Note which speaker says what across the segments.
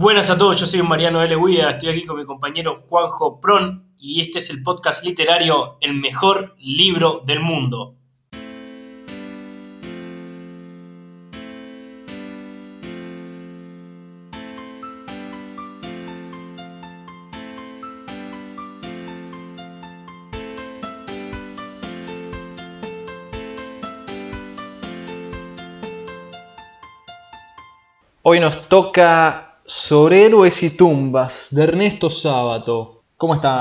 Speaker 1: Buenas a todos, yo soy Mariano L. Guida, estoy aquí con mi compañero Juanjo Pron y este es el podcast literario El mejor libro del mundo.
Speaker 2: Hoy nos toca sobre héroes y tumbas, de Ernesto Sábato. ¿Cómo está,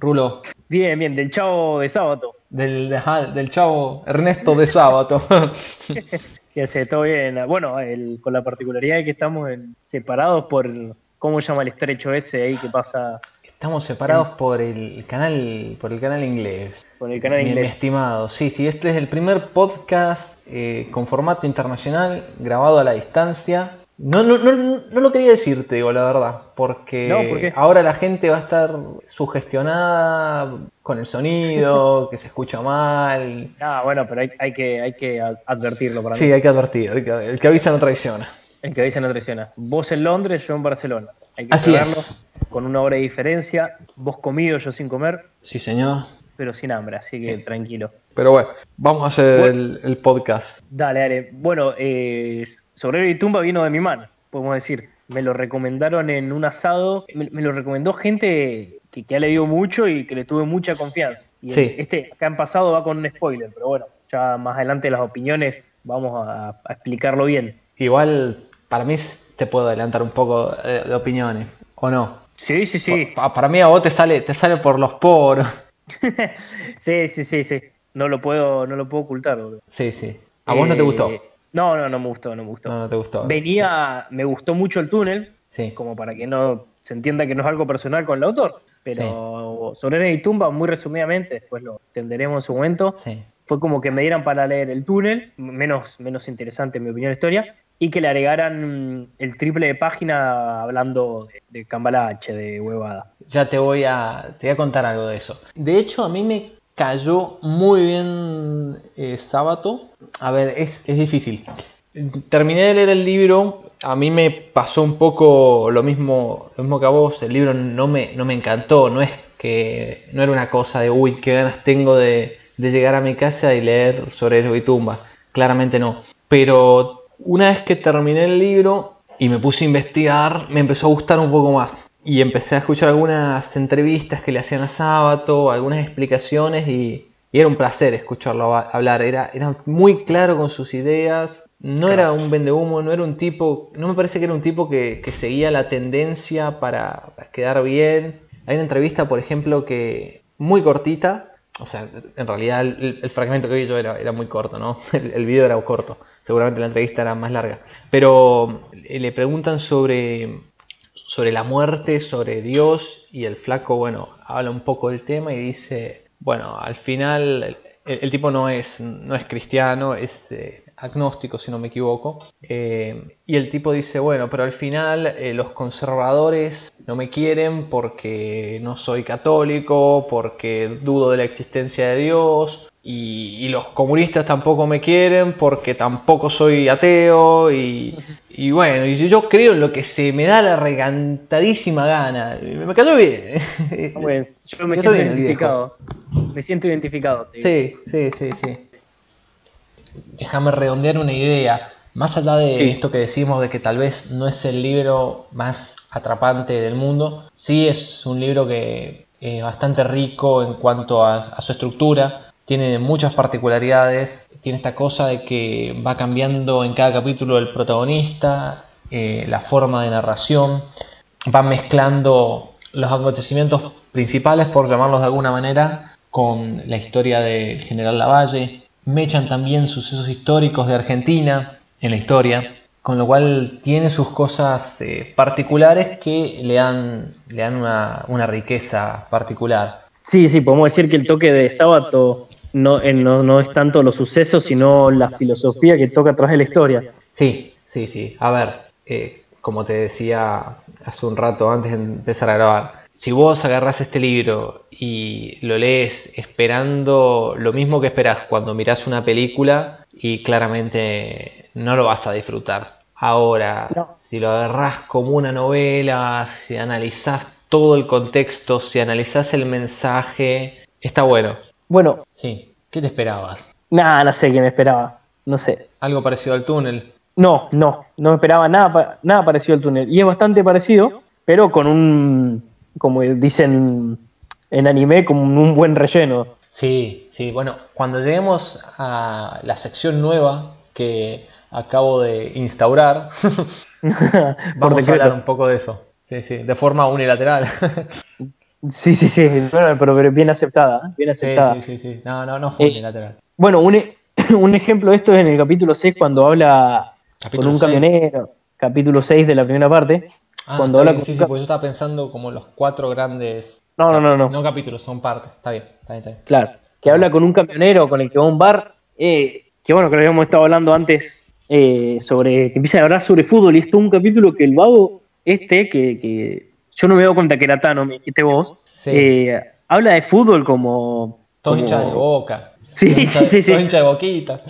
Speaker 2: Rulo?
Speaker 3: Bien, bien, del chavo de Sábato.
Speaker 2: Del, del chavo Ernesto de Sábato.
Speaker 3: que hace todo bien. Bueno, con la particularidad de que estamos separados por, ¿cómo llama el estrecho ese ahí que pasa?
Speaker 2: Estamos separados por el canal, por el canal inglés.
Speaker 3: Por el canal inglés.
Speaker 2: estimado, sí, sí, este es el primer podcast eh, con formato internacional, grabado a la distancia no, no, no, no lo quería decirte, digo, la verdad, porque ahora la gente va a estar sugestionada con el sonido, que se escucha mal.
Speaker 3: Ah, bueno, pero hay, que, hay que advertirlo para
Speaker 2: mí. Sí, hay que advertir, el que, avisa no traiciona.
Speaker 3: El que avisa no traiciona. Vos en Londres, yo en Barcelona. Hay que Así con una hora de diferencia, vos comido, yo sin comer.
Speaker 2: Sí, señor.
Speaker 3: Pero sin hambre, así que tranquilo.
Speaker 2: Pero bueno, vamos a hacer el, podcast.
Speaker 3: Dale, dale. Bueno, eh, Sobre y Tumba vino de mi mano, podemos decir. Me lo recomendaron en un asado. Me, lo recomendó gente que, ha leído mucho y que le tuve mucha confianza. Y sí. este, acá en pasado va con un spoiler, pero bueno, ya más adelante las opiniones vamos a, explicarlo bien.
Speaker 2: Igual, para mí te puedo adelantar un poco de, opiniones, ¿o no?
Speaker 3: Sí, sí, sí.
Speaker 2: Para mí a vos te sale, te sale por los poros.
Speaker 3: sí, sí, sí, sí. No lo puedo, no lo puedo ocultar,
Speaker 2: Sí, sí. ¿A vos no te gustó?
Speaker 3: Eh, no, no, no me gustó, no me gustó.
Speaker 2: No, no te gustó.
Speaker 3: Venía, me gustó mucho el túnel, sí. como para que no se entienda que no es algo personal con el autor. Pero sobre y Tumba, muy resumidamente, después lo entenderemos en su momento, fue como que me dieran para leer el túnel, menos, menos interesante en mi opinión la historia, y que le agregaran el triple de página hablando de, de Cambalache, de huevada.
Speaker 2: Ya te voy a, te voy a contar algo de eso. De hecho, a mí me cayó muy bien eh, Sábato. A ver, es, difícil. Terminé de leer el libro, a mí me pasó un poco lo mismo, lo mismo que a vos. El libro no me, no me encantó, no es que no era una cosa de uy, qué ganas tengo de, llegar a mi casa y leer sobre el y tumba. Claramente no. Pero una vez que terminé el libro y me puse a investigar, me empezó a gustar un poco más y empecé a escuchar algunas entrevistas que le hacían a Sábato, algunas explicaciones y, era un placer escucharlo hablar. Era, era muy claro con sus ideas, no era un vendehumo, no era un tipo, no me parece que era un tipo que, seguía la tendencia para, quedar bien. Hay una entrevista, por ejemplo, que muy cortita, o sea, en realidad el, fragmento que vi yo era, era muy corto, ¿no? El, el, video era corto, seguramente la entrevista era más larga. Pero le preguntan sobre sobre la muerte, sobre Dios, y el flaco, bueno, habla un poco del tema y dice, bueno, al final el, tipo no es, no es cristiano, es eh, agnóstico, si no me equivoco, eh, y el tipo dice, bueno, pero al final eh, los conservadores no me quieren porque no soy católico, porque dudo de la existencia de Dios, y, los comunistas tampoco me quieren porque tampoco soy ateo y, bueno, y yo creo en lo que se me da la regantadísima gana. Me cayó bien.
Speaker 3: Pues, yo me siento identificado. Me siento identificado.
Speaker 2: Sí, sí, sí, sí. Déjame redondear una idea. Más allá de esto que decimos de que tal vez no es el libro más atrapante del mundo, sí es un libro que es bastante rico en cuanto a su estructura tiene muchas particularidades, tiene esta cosa de que va cambiando en cada capítulo el protagonista, eh, la forma de narración, va mezclando los acontecimientos principales, por llamarlos de alguna manera, con la historia del general Lavalle, mechan también sucesos históricos de Argentina en la historia, con lo cual tiene sus cosas eh, particulares que le dan, le dan una, una riqueza particular.
Speaker 3: Sí, sí, podemos decir que el toque de sábado no, no, es tanto los sucesos, sino la filosofía que toca atrás de la historia.
Speaker 2: Sí, sí, sí. A ver, eh, como te decía hace un rato antes de empezar a grabar, si vos agarras este libro y lo lees esperando lo mismo que esperas cuando mirás una película y claramente no lo vas a disfrutar. Ahora, si lo agarrás como una novela, si analizás todo el contexto, si analizás el mensaje, está bueno.
Speaker 3: Bueno.
Speaker 2: Sí. ¿Qué te esperabas?
Speaker 3: Nada, no sé qué me esperaba. No sé.
Speaker 2: ¿Algo parecido al túnel?
Speaker 3: No, no. No me esperaba nada, nada parecido al túnel. Y es bastante parecido, pero con un, como dicen en anime, como un buen relleno.
Speaker 2: Sí, sí. Bueno, cuando lleguemos a la sección nueva que acabo de instaurar, vamos a hablar un poco de eso. Sí, sí, de forma unilateral.
Speaker 3: sí, sí, sí, bueno, pero, bien aceptada, ¿eh? bien aceptada.
Speaker 2: Sí, sí, sí, no, no, no fue eh, unilateral.
Speaker 3: Bueno, e, un, ejemplo de esto es en el capítulo 6 cuando habla con un camionero, capítulo 6 de la primera parte.
Speaker 2: Ah, cuando habla sí, sí, porque yo estaba pensando como los cuatro grandes...
Speaker 3: No, no, no, no.
Speaker 2: No capítulos, son partes, está bien, está bien, está bien.
Speaker 3: Claro, que habla con un camionero con el que va a un bar, eh, que bueno, que lo habíamos estado hablando antes eh, sobre, que empieza a hablar sobre fútbol y esto es un capítulo que el vago este, que, yo no me doy cuenta que era Tano, me dijiste vos, eh, habla de fútbol como...
Speaker 2: Todo hincha de boca.
Speaker 3: Sí, sí, sí, sí.
Speaker 2: hincha de boquita.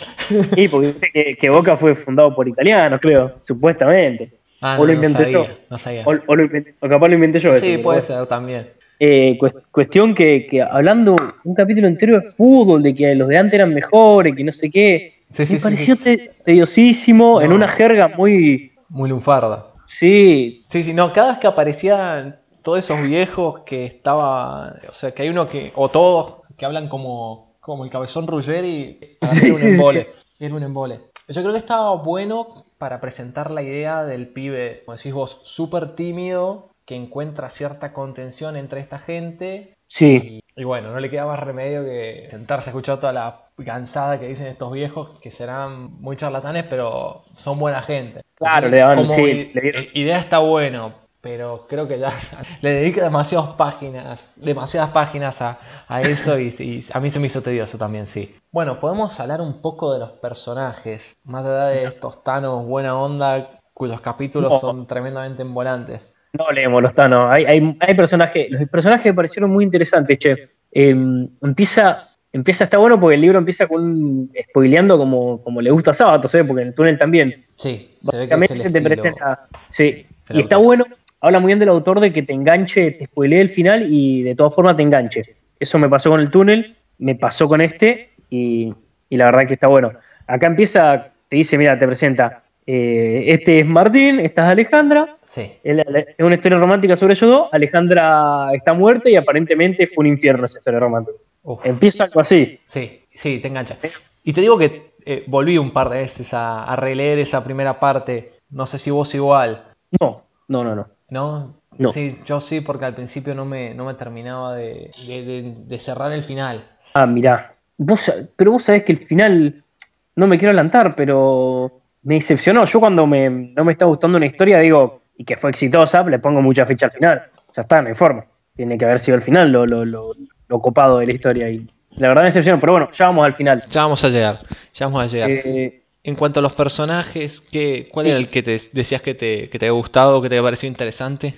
Speaker 3: Sí, porque que, que, Boca fue fundado por italianos, creo, supuestamente.
Speaker 2: Ah, o lo inventé yo. No sabía. O,
Speaker 3: o, capaz lo inventé yo.
Speaker 2: Sí, puede ser también.
Speaker 3: Eh, cuestión que, que, hablando un capítulo entero de fútbol, de que los de antes eran mejores, que no sé qué, me pareció tediosísimo, en una jerga muy...
Speaker 2: Muy lunfarda.
Speaker 3: Sí.
Speaker 2: Sí, sí, no, cada vez que aparecían todos esos viejos que estaba, o sea, que hay uno que, o todos, que hablan como, como el cabezón Ruggeri, era un embole, era un embole. Yo creo que estaba bueno para presentar la idea del pibe, como decís vos, súper tímido, que encuentra cierta contención entre esta gente.
Speaker 3: Sí.
Speaker 2: Y, bueno, no le queda más remedio que sentarse a escuchar toda la cansada que dicen estos viejos, que serán muy charlatanes, pero son buena gente.
Speaker 3: Claro, le daban,
Speaker 2: sí, idea está bueno, pero creo que ya le dedica demasiadas páginas, demasiadas páginas a, eso y, a mí se me hizo tedioso también, sí. Bueno, podemos hablar un poco de los personajes, más allá de estos tanos buena onda, cuyos capítulos son tremendamente embolantes.
Speaker 3: No leemos los tanos, hay, hay, personajes, los personajes me parecieron muy interesantes, che. Em, empieza empieza, está bueno porque el libro empieza con spoileando como, como le gusta a Sábato, ¿sabes? Porque en el túnel también.
Speaker 2: Sí,
Speaker 3: básicamente te presenta. Sí, y está bueno, habla muy bien del autor de que te enganche, te spoilee el final y de todas formas te enganche. Eso me pasó con el túnel, me pasó con este y, la verdad que está bueno. Acá empieza, te dice, mira, te presenta, eh, este es Martín, esta es Alejandra.
Speaker 2: Sí.
Speaker 3: Es una historia romántica sobre ellos dos. Alejandra está muerta y aparentemente fue un infierno esa historia romántica. Empieza algo así.
Speaker 2: Sí, sí, te engancha. Y te digo que eh, volví un par de veces a, releer esa primera parte. No sé si vos igual.
Speaker 3: No, no, no, no.
Speaker 2: ¿No?
Speaker 3: No.
Speaker 2: Sí, yo sí, porque al principio no me, no me terminaba de, cerrar el final.
Speaker 3: Ah, mirá. Vos, pero vos sabés que el final, no me quiero adelantar, pero me decepcionó. Yo cuando me, no me está gustando una historia, digo, y que fue exitosa, le pongo mucha fecha al final. Ya está, no hay forma. Tiene que haber sido el final lo, lo, lo, lo copado de la historia. Y la verdad me decepcionó, pero bueno, ya vamos al final.
Speaker 2: Ya vamos a llegar, ya vamos a llegar. Eh, en cuanto a los personajes, ¿qué, ¿cuál era el que te decías que te, que te había gustado, que te había parecido interesante?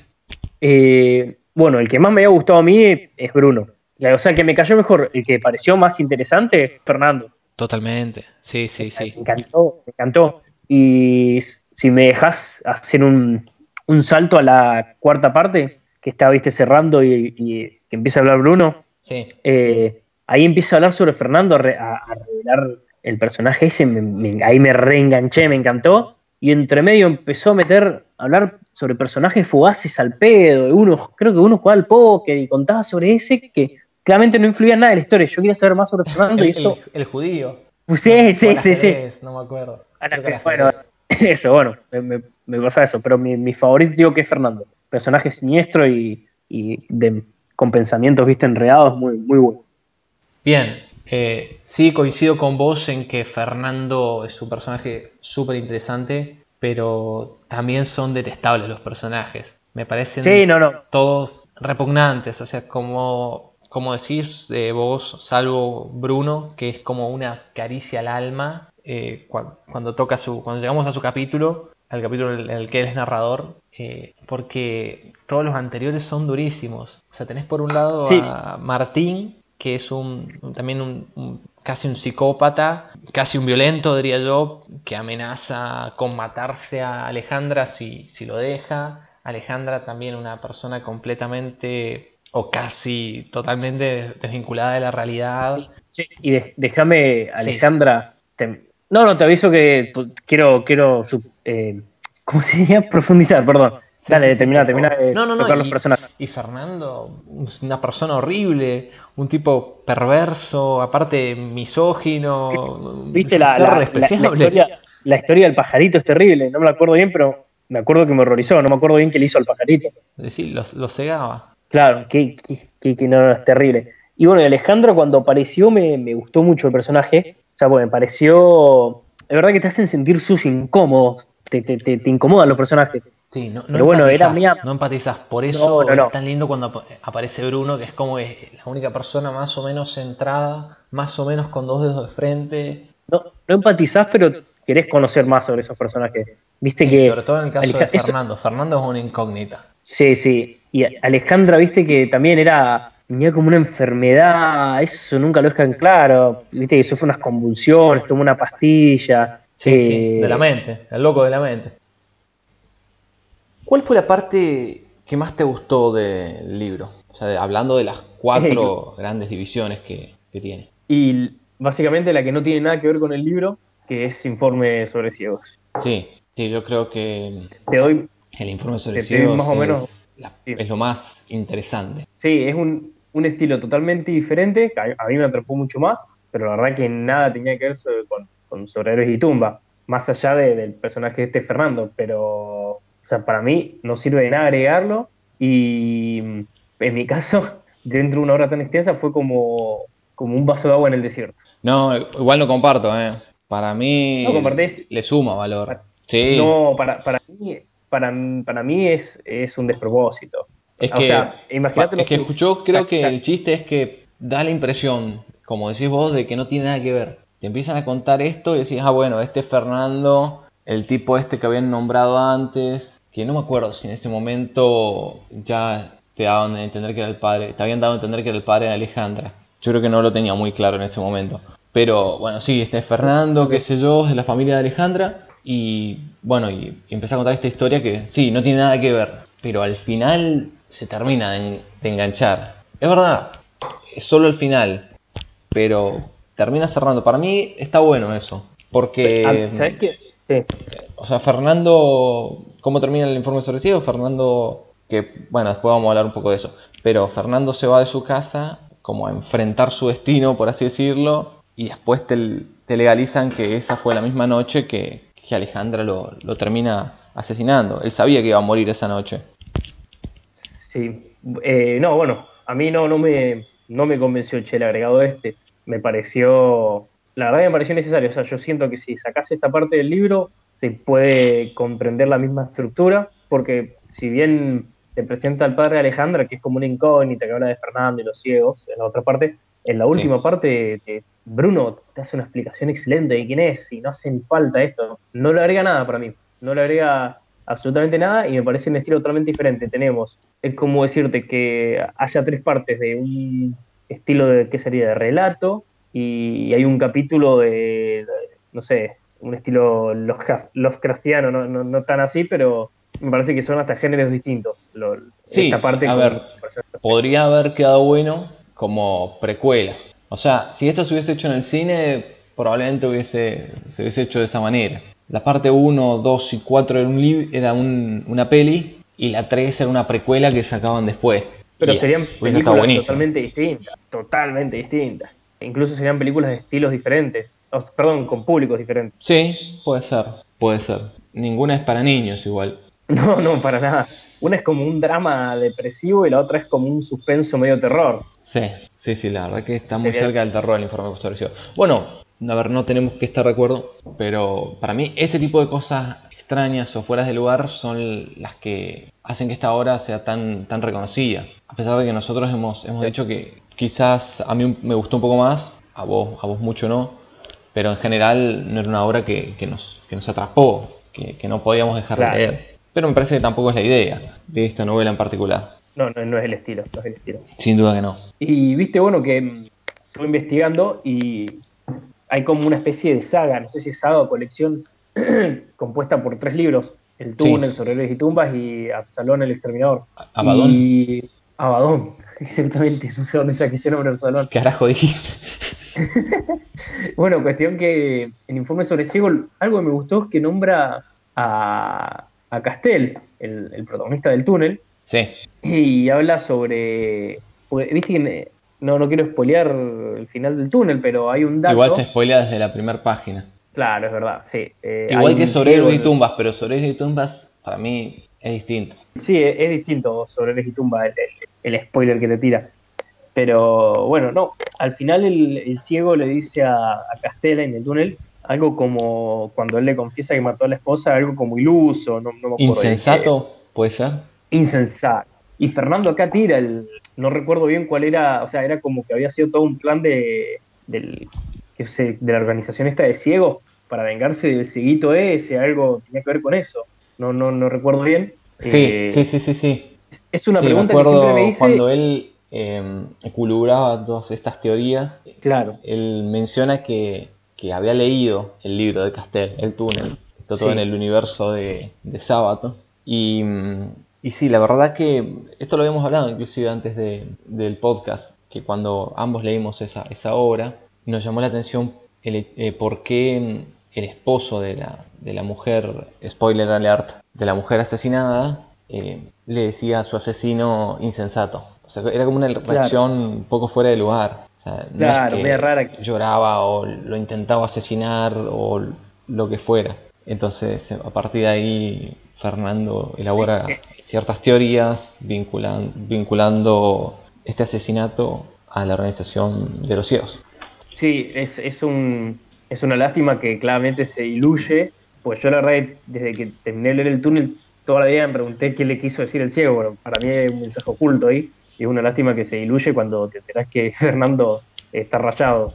Speaker 3: Eh, bueno, el que más me había gustado a mí es Bruno. O sea, el que me cayó mejor, el que pareció más interesante, Fernando.
Speaker 2: Totalmente, sí, sí, sí.
Speaker 3: Me encantó, me encantó. Y si me dejas hacer un, salto a la cuarta parte, que está, viste, cerrando y, y que empieza a hablar Bruno, eh, ahí empieza a hablar sobre Fernando, a, revelar el personaje ese, ahí me reenganché, me encantó. Y entre medio empezó a meter, a hablar sobre personajes fugaces al pedo. Uno, creo que uno jugaba al póker y contaba sobre ese que claramente no influía en nada en la historia. Yo quería saber más sobre Fernando
Speaker 2: y
Speaker 3: eso.
Speaker 2: El, judío.
Speaker 3: Pues sí, sí, sí, sí.
Speaker 2: No me acuerdo.
Speaker 3: bueno, eso, bueno, me, pasa eso. Pero mi, favorito digo que es Fernando. Personaje siniestro y, y de con pensamientos, viste, enredados, muy, muy bueno.
Speaker 2: Bien, eh, sí coincido con vos en que Fernando es un personaje súper interesante, pero también son detestables los personajes. Me parecen todos repugnantes, o sea, como, como decís eh, vos, salvo Bruno, que es como una caricia al alma, eh, cuando, toca su, cuando llegamos a su capítulo, al capítulo en el que él es narrador, eh, porque todos los anteriores son durísimos. O sea, tenés por un lado a Martín, que es un también un, casi un psicópata, casi un violento, diría yo, que amenaza con matarse a Alejandra si, si lo deja. Alejandra también una persona completamente o casi totalmente desvinculada de la realidad.
Speaker 3: y déjame, Alejandra, no, no, te aviso que quiero, quiero eh, ¿cómo se llama? Profundizar, perdón. Dale, termina, termina de
Speaker 2: no, no, no, tocar los personajes. Y Fernando, una persona horrible, un tipo perverso, aparte misógino.
Speaker 3: ¿Viste la, la, historia, la, historia, del pajarito es terrible, no me la acuerdo bien, pero me acuerdo que me horrorizó, no me acuerdo bien qué le hizo al pajarito.
Speaker 2: Sí, lo, lo cegaba.
Speaker 3: Claro, que, que, no, es terrible. Y bueno, Alejandro cuando apareció me, me, gustó mucho el personaje. O sea, bueno, me pareció. Es verdad que te hacen sentir sus incómodos, te, te, te, incomodan los personajes.
Speaker 2: Sí, no, no Pero bueno, era mía. No empatizas. Por eso es tan lindo cuando aparece Bruno, que es como la única persona más o menos centrada, más o menos con dos dedos de frente.
Speaker 3: No, no empatizás, pero querés conocer más sobre esos personajes. Viste que.
Speaker 2: Sobre todo en el caso de Fernando. Fernando es una incógnita.
Speaker 3: Sí, sí. Y Alejandra, viste que también era. Tenía como una enfermedad, eso nunca lo dejan claro. Viste que sufre unas convulsiones, toma una pastilla.
Speaker 2: Sí, sí, de la mente, el loco de la mente. ¿Cuál fue la parte que más te gustó del libro? O sea, hablando de las cuatro grandes divisiones que, tiene.
Speaker 3: Y básicamente la que no tiene nada que ver con el libro, que es informe sobre ciegos.
Speaker 2: Sí, sí, yo creo que
Speaker 3: te doy
Speaker 2: el informe sobre ciegos más o menos, es, lo más interesante.
Speaker 3: Sí, es un, estilo totalmente diferente, a, mí me atrapó mucho más, pero la verdad que nada tenía que ver con, con sobre y tumba, más allá del personaje de este Fernando, pero o sea, para mí no sirve de nada agregarlo y en mi caso, dentro de una obra tan extensa fue como, como un vaso de agua en el desierto.
Speaker 2: No, igual no comparto, ¿eh? Para mí le suma valor. sí.
Speaker 3: No, para, para mí, para, para mí es, es un despropósito.
Speaker 2: Es o sea, imagínate Es que yo creo que el chiste es que da la impresión, como decís vos, de que no tiene nada que ver. Empiezan a contar esto y decís, ah, bueno, este es Fernando, el tipo este que habían nombrado antes, que no me acuerdo si en ese momento ya te daban a entender que era el padre, te habían dado a entender que era el padre de Alejandra. Yo creo que no lo tenía muy claro en ese momento. Pero bueno, sí, este es Fernando, qué sé yo, de la familia de Alejandra. Y bueno, y, empecé a contar esta historia que sí, no tiene nada que ver, pero al final se termina de, enganchar. Es verdad, es solo el final, pero termina cerrando. Para mí está bueno eso, porque...
Speaker 3: ¿Sabes qué? Sí.
Speaker 2: O sea, Fernando cómo termina el informe sobre ciego, Fernando, que bueno, después vamos a hablar un poco de eso, pero Fernando se va de su casa como a enfrentar su destino, por así decirlo, y después te, legalizan que esa fue la misma noche que, Alejandra lo, termina asesinando. Él sabía que iba a morir esa noche.
Speaker 3: Sí, eh, no, bueno, a mí no, no, me, no me convenció el agregado este. Me pareció, la verdad me pareció necesario. O sea, yo siento que si sacase esta parte del libro, se puede comprender la misma estructura, porque si bien te presenta al padre Alejandra, que es como una incógnita que habla de Fernando y los ciegos, en la otra parte, en la última parte Bruno te hace una explicación excelente de quién es y no hace ni falta esto. No le agrega nada para mí, no le agrega absolutamente nada y me parece un estilo totalmente diferente. Tenemos, es como decirte que haya tres partes de un estilo de, ¿qué sería? De relato y hay un capítulo de no sé, un estilo Lovecraftiano, no, no, no, tan así, pero me parece que son hasta géneros distintos.
Speaker 2: sí, esta parte a ver, podría haber quedado bueno como precuela. O sea, si esto se hubiese hecho en el cine, probablemente hubiese, se hubiese hecho de esa manera. La parte 1, 2 y 4 era, un era una peli y la 3 era una precuela que sacaban después.
Speaker 3: Pero serían películas totalmente distintas, totalmente distintas. Incluso serían películas de estilos diferentes, perdón, con públicos diferentes.
Speaker 2: Sí, puede ser, puede ser. Ninguna es para niños igual.
Speaker 3: No, no, para nada. Una es como un drama depresivo y la otra es como un suspenso medio terror.
Speaker 2: Sí, sí, sí, la verdad que está muy cerca del terror el informe posterior. Bueno, a ver, no tenemos que estar de acuerdo, pero para mí ese tipo de cosas extrañas o fueras de lugar son las que hacen que esta obra sea tan, tan reconocida. A pesar de que nosotros hemos, hemos dicho que quizás a mí me gustó un poco más, a vos, a vos mucho no, pero en general no era una obra que, nos, nos atrapó, que, no podíamos dejar de leer. Pero me parece que tampoco es la idea de esta novela en particular.
Speaker 3: No, no, no es el estilo, no es el estilo.
Speaker 2: Sin duda que no.
Speaker 3: Y viste, bueno, que estuve investigando y hay como una especie de saga, no sé si es saga o colección, compuesta por tres libros. El túnel, sí. sobre y tumbas y Absalón el exterminador.
Speaker 2: Abadón.
Speaker 3: Y Abadón, exactamente, no sé dónde saqué ese nombre Absalón.
Speaker 2: Carajo dijiste.
Speaker 3: bueno, cuestión que en Informe sobre Ciego, algo que me gustó es que nombra a, a Castel, el, el, protagonista del túnel.
Speaker 2: Sí.
Speaker 3: Y habla sobre. Viste que no, no quiero spoilear el final del túnel, pero hay un dato.
Speaker 2: Igual se spoilea desde la primera página.
Speaker 3: Claro, es verdad, sí.
Speaker 2: Eh, Igual que sobre Héroes y Tumbas, pero sobre Héroes y Tumbas para mí es distinto.
Speaker 3: Sí, es, es distinto sobre Héroes y Tumbas el, el, spoiler que te tira. Pero bueno, no, al final el, el ciego le dice a, a, Castela en el túnel algo como cuando él le confiesa que mató a la esposa, algo como iluso, no, no me acuerdo.
Speaker 2: ¿Insensato puede ser?
Speaker 3: Insensato. Y Fernando acá tira el, no recuerdo bien cuál era, o sea, era como que había sido todo un plan de, del, de la organización esta de ciegos para vengarse del cieguito ese, algo tenía que ver con eso. No, no, no recuerdo bien.
Speaker 2: Sí, eh, sí, sí, sí, sí.
Speaker 3: Es, es una sí, pregunta que siempre me hice.
Speaker 2: Cuando él eh, equilibraba todas estas teorías,
Speaker 3: claro.
Speaker 2: él menciona que, que, había leído el libro de Castel, El túnel, todo sí. en el universo de, de Sábato. Y, y sí, la verdad que esto lo habíamos hablado inclusive antes de, del podcast, que cuando ambos leímos esa, esa obra, nos llamó la atención el, eh, por qué el esposo de la, de la, mujer, spoiler alert, de la mujer asesinada, eh, le decía a su asesino insensato. O sea, era como una reacción claro. un poco fuera de lugar. O sea, no
Speaker 3: claro,
Speaker 2: es
Speaker 3: media rara.
Speaker 2: Lloraba o lo intentaba asesinar o lo que fuera. Entonces, a partir de ahí, Fernando elabora ciertas teorías vinculan, vinculando este asesinato a la organización de los ciegos.
Speaker 3: Sí, es, es, un, es una lástima que claramente se diluye, pues yo la verdad desde que terminé de leer el túnel toda la vida me pregunté qué le quiso decir el ciego, bueno, para mí es un mensaje oculto ahí, y es una lástima que se diluye cuando te enterás que Fernando está rayado,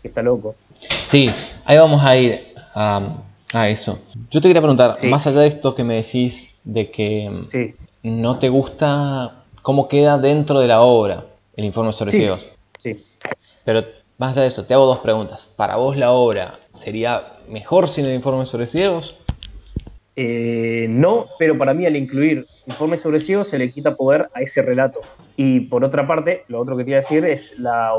Speaker 3: que está loco.
Speaker 2: Sí, ahí vamos a ir a, a eso. Yo te quería preguntar, sí. más allá de esto que me decís de que
Speaker 3: sí.
Speaker 2: no te gusta cómo queda dentro de la obra el informe sobre
Speaker 3: sí.
Speaker 2: ciegos.
Speaker 3: Sí.
Speaker 2: Pero más allá de eso, te hago dos preguntas. ¿Para vos la obra sería mejor sin el informe sobre ciegos?
Speaker 3: Eh, no, pero para mí al incluir informe sobre ciegos se le quita poder a ese relato. Y por otra parte, lo otro que te iba a decir es la,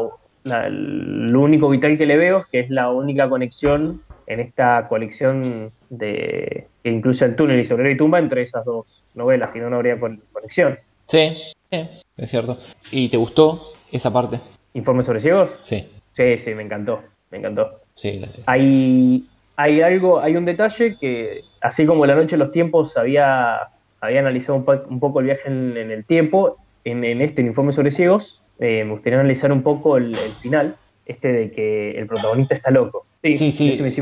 Speaker 3: la, lo único vital que le veo, que es la única conexión en esta colección de que incluye el túnel y Sobrero y Tumba entre esas dos novelas, si no, no habría conexión.
Speaker 2: Sí, sí, es cierto. ¿Y te gustó esa parte?
Speaker 3: ¿Informe sobre ciegos?
Speaker 2: Sí.
Speaker 3: Sí, sí, me encantó, me encantó.
Speaker 2: Sí,
Speaker 3: hay, hay algo, hay un detalle que, así como La Noche de los Tiempos había, había analizado un, po un poco el viaje en, en el tiempo, en, en, este en Informe sobre ciegos, eh, me gustaría analizar un poco el, el final, este de que el protagonista está loco.
Speaker 2: Sí, sí, sí. sí, sí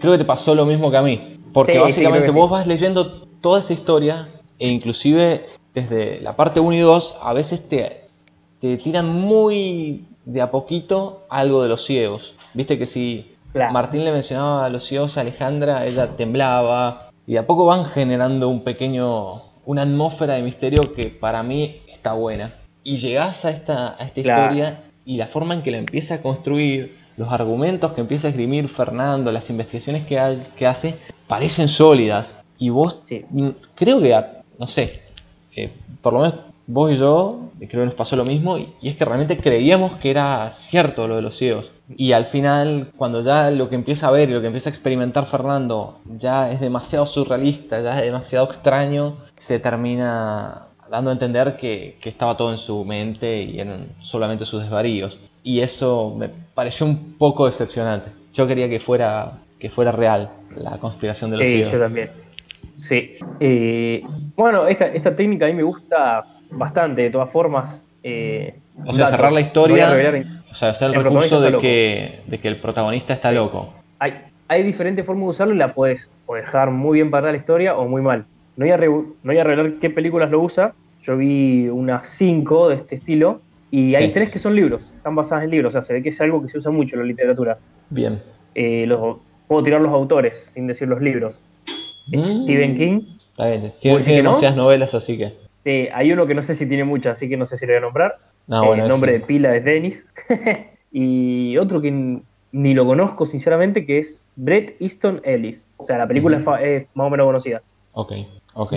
Speaker 2: creo que te pasó lo mismo que a mí. Porque sí, básicamente vos vas leyendo toda esa historia e inclusive desde la parte 1 y 2 a veces te, te tiran muy de a poquito algo de los ciegos. Viste que si claro. Martín le mencionaba a los ciegos a Alejandra, ella temblaba y de a poco van generando un pequeño, una atmósfera de misterio que para mí está buena. Y llegás a esta, a esta claro. historia y la forma en que la empieza a construir, los argumentos que empieza a esgrimir Fernando, las investigaciones que, hay, que hace, parecen sólidas. Y vos,
Speaker 3: sí.
Speaker 2: creo que, no sé, eh, por lo menos vos y yo, creo que nos pasó lo mismo, y, es que realmente creíamos que era cierto lo de los ciegos. Y al final, cuando ya lo que empieza a ver y lo que empieza a experimentar Fernando ya es demasiado surrealista, ya es demasiado extraño, se termina dando a entender que, que estaba todo en su mente y eran solamente sus desvaríos y eso me pareció un poco decepcionante. Yo quería que fuera, que fuera real la conspiración de los
Speaker 3: Sí,
Speaker 2: ciegos.
Speaker 3: yo también. Sí. Eh, bueno, esta, esta técnica a mí me gusta bastante, de todas formas. Eh,
Speaker 2: o sea, dato, cerrar la historia, en, o sea, hacer el, el recurso de que, de que el protagonista está loco.
Speaker 3: Hay, hay diferentes formas de usarlo y la puedes dejar muy bien para la historia o muy mal. No voy, a no voy a revelar qué películas lo usa. Yo vi unas cinco de este estilo y hay sí. tres que son libros, están basadas en libros, o sea, se ve que es algo que se usa mucho en la literatura.
Speaker 2: Bien.
Speaker 3: Eh, los, puedo tirar los autores sin decir los libros. Mm. Stephen King.
Speaker 2: Está bien, demasiadas no? novelas, así que.
Speaker 3: Sí, hay uno que no sé si tiene muchas, así que no sé si lo voy a nombrar. No, bueno, el nombre sí. de pila es Dennis. y otro que ni lo conozco sinceramente, que es Brett Easton Ellis. O sea, la película es, más o menos conocida.
Speaker 2: Ok,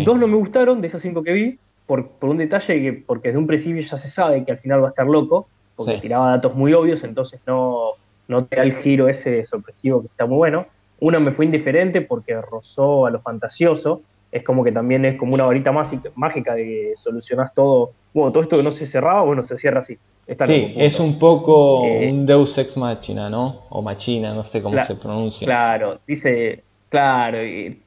Speaker 3: Dos no me gustaron de esas cinco que vi, por, un detalle que, porque desde un principio ya se sabe que al final va a estar loco, porque tiraba datos muy obvios, entonces no, no te da el giro ese sorpresivo que está muy bueno. Una me fue indiferente porque rozó a lo fantasioso, es como que también es como una varita mágica de que solucionás todo. Bueno, todo esto que no se cerraba, bueno, se cierra así.
Speaker 2: sí, es un poco eh, un Deus Ex Machina, ¿no? O Machina, no sé cómo se pronuncia.
Speaker 3: Claro, dice, claro, y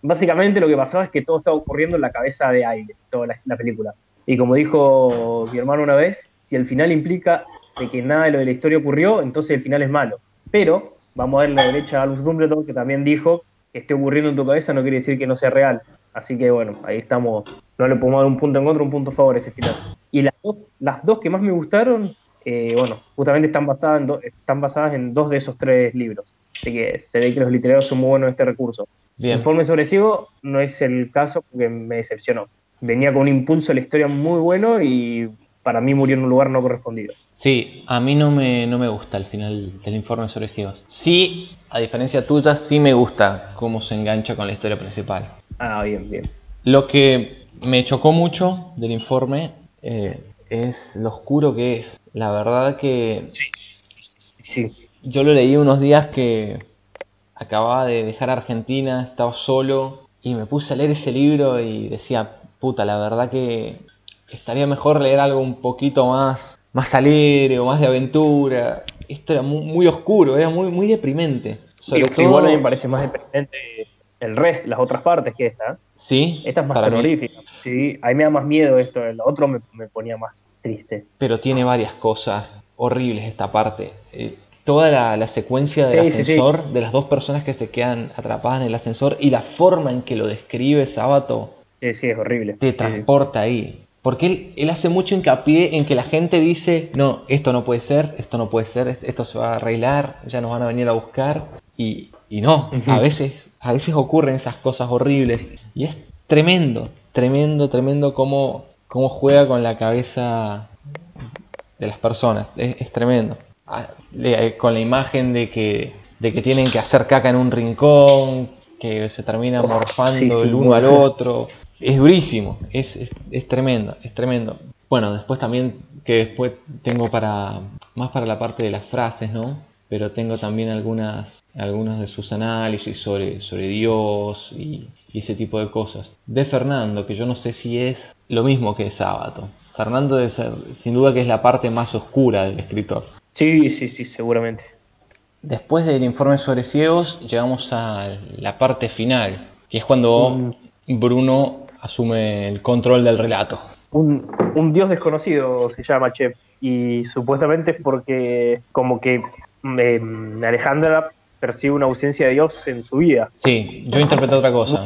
Speaker 3: básicamente lo que pasaba es que todo estaba ocurriendo en la cabeza de aire, toda la, película. Y como dijo mi hermano una vez, si el final implica de que nada de lo de la historia ocurrió, entonces el final es malo. Pero vamos a ver la derecha a Albus Dumbledore, que también dijo que esté ocurriendo en tu cabeza no quiere decir que no sea real. Así que bueno, ahí estamos. No le podemos dar un punto en contra, un punto a favor a ese final. Y las dos, las dos que más me gustaron, eh, bueno, justamente están basadas, en están basadas en dos de esos tres libros. Así que se ve que los literarios son muy buenos en este recurso. Bien. Informe sobre Ciego no es el caso porque me decepcionó. Venía con un impulso a la historia muy bueno y para mí murió en un lugar no correspondido.
Speaker 2: Sí, a mí no me, no me gusta el final del informe sobre ciegos. Sí, a diferencia tuya, sí me gusta cómo se engancha con la historia principal.
Speaker 3: Ah, bien, bien.
Speaker 2: Lo que me chocó mucho del informe eh, es lo oscuro que es. La verdad que... Sí, sí, sí. Yo lo leí unos días que acababa de dejar Argentina, estaba solo y me puse a leer ese libro y decía, puta, la verdad que estaría mejor leer algo un poquito más, más alegre o más de aventura. Esto era muy, oscuro, era muy, muy deprimente.
Speaker 3: Sobre Igual a mí me parece más deprimente el resto, las otras partes que esta.
Speaker 2: Sí.
Speaker 3: Esta es más terrorífica. Sí, a mí me da más miedo esto, el otro me, ponía más triste.
Speaker 2: Pero tiene varias cosas horribles esta parte. Eh, toda la, secuencia del ascensor, de las dos personas que se quedan atrapadas en el ascensor y la forma en que lo describe Sabato.
Speaker 3: Sí, sí, es horrible.
Speaker 2: Te transporta ahí. Porque él, hace mucho hincapié en que la gente dice, no, esto no puede ser, esto no puede ser, esto se va a arreglar, ya nos van a venir a buscar. Y, no, a, veces, a veces ocurren esas cosas horribles. Y es tremendo, tremendo, tremendo cómo, cómo juega con la cabeza de las personas. es tremendo con la imagen de que, de que tienen que hacer caca en un rincón, que se termina morfando el uno al otro. Es durísimo, es, es, tremendo, es tremendo. Bueno, después también, que después tengo para, más para la parte de las frases, ¿no? Pero tengo también algunas, algunos de sus análisis sobre, sobre Dios y, y ese tipo de cosas. De Fernando, que yo no sé si es lo mismo que de Sábato. Fernando debe ser, sin duda que es la parte más oscura del escritor.
Speaker 3: Sí, sí, sí, seguramente.
Speaker 2: Después del informe sobre ciegos, llegamos a la parte final, que es cuando Bruno asume el control del relato.
Speaker 3: Un, dios desconocido se llama Chep, y supuestamente es porque como que em, Alejandra percibe una ausencia de Dios en su vida.
Speaker 2: Sí, yo interpreté otra cosa.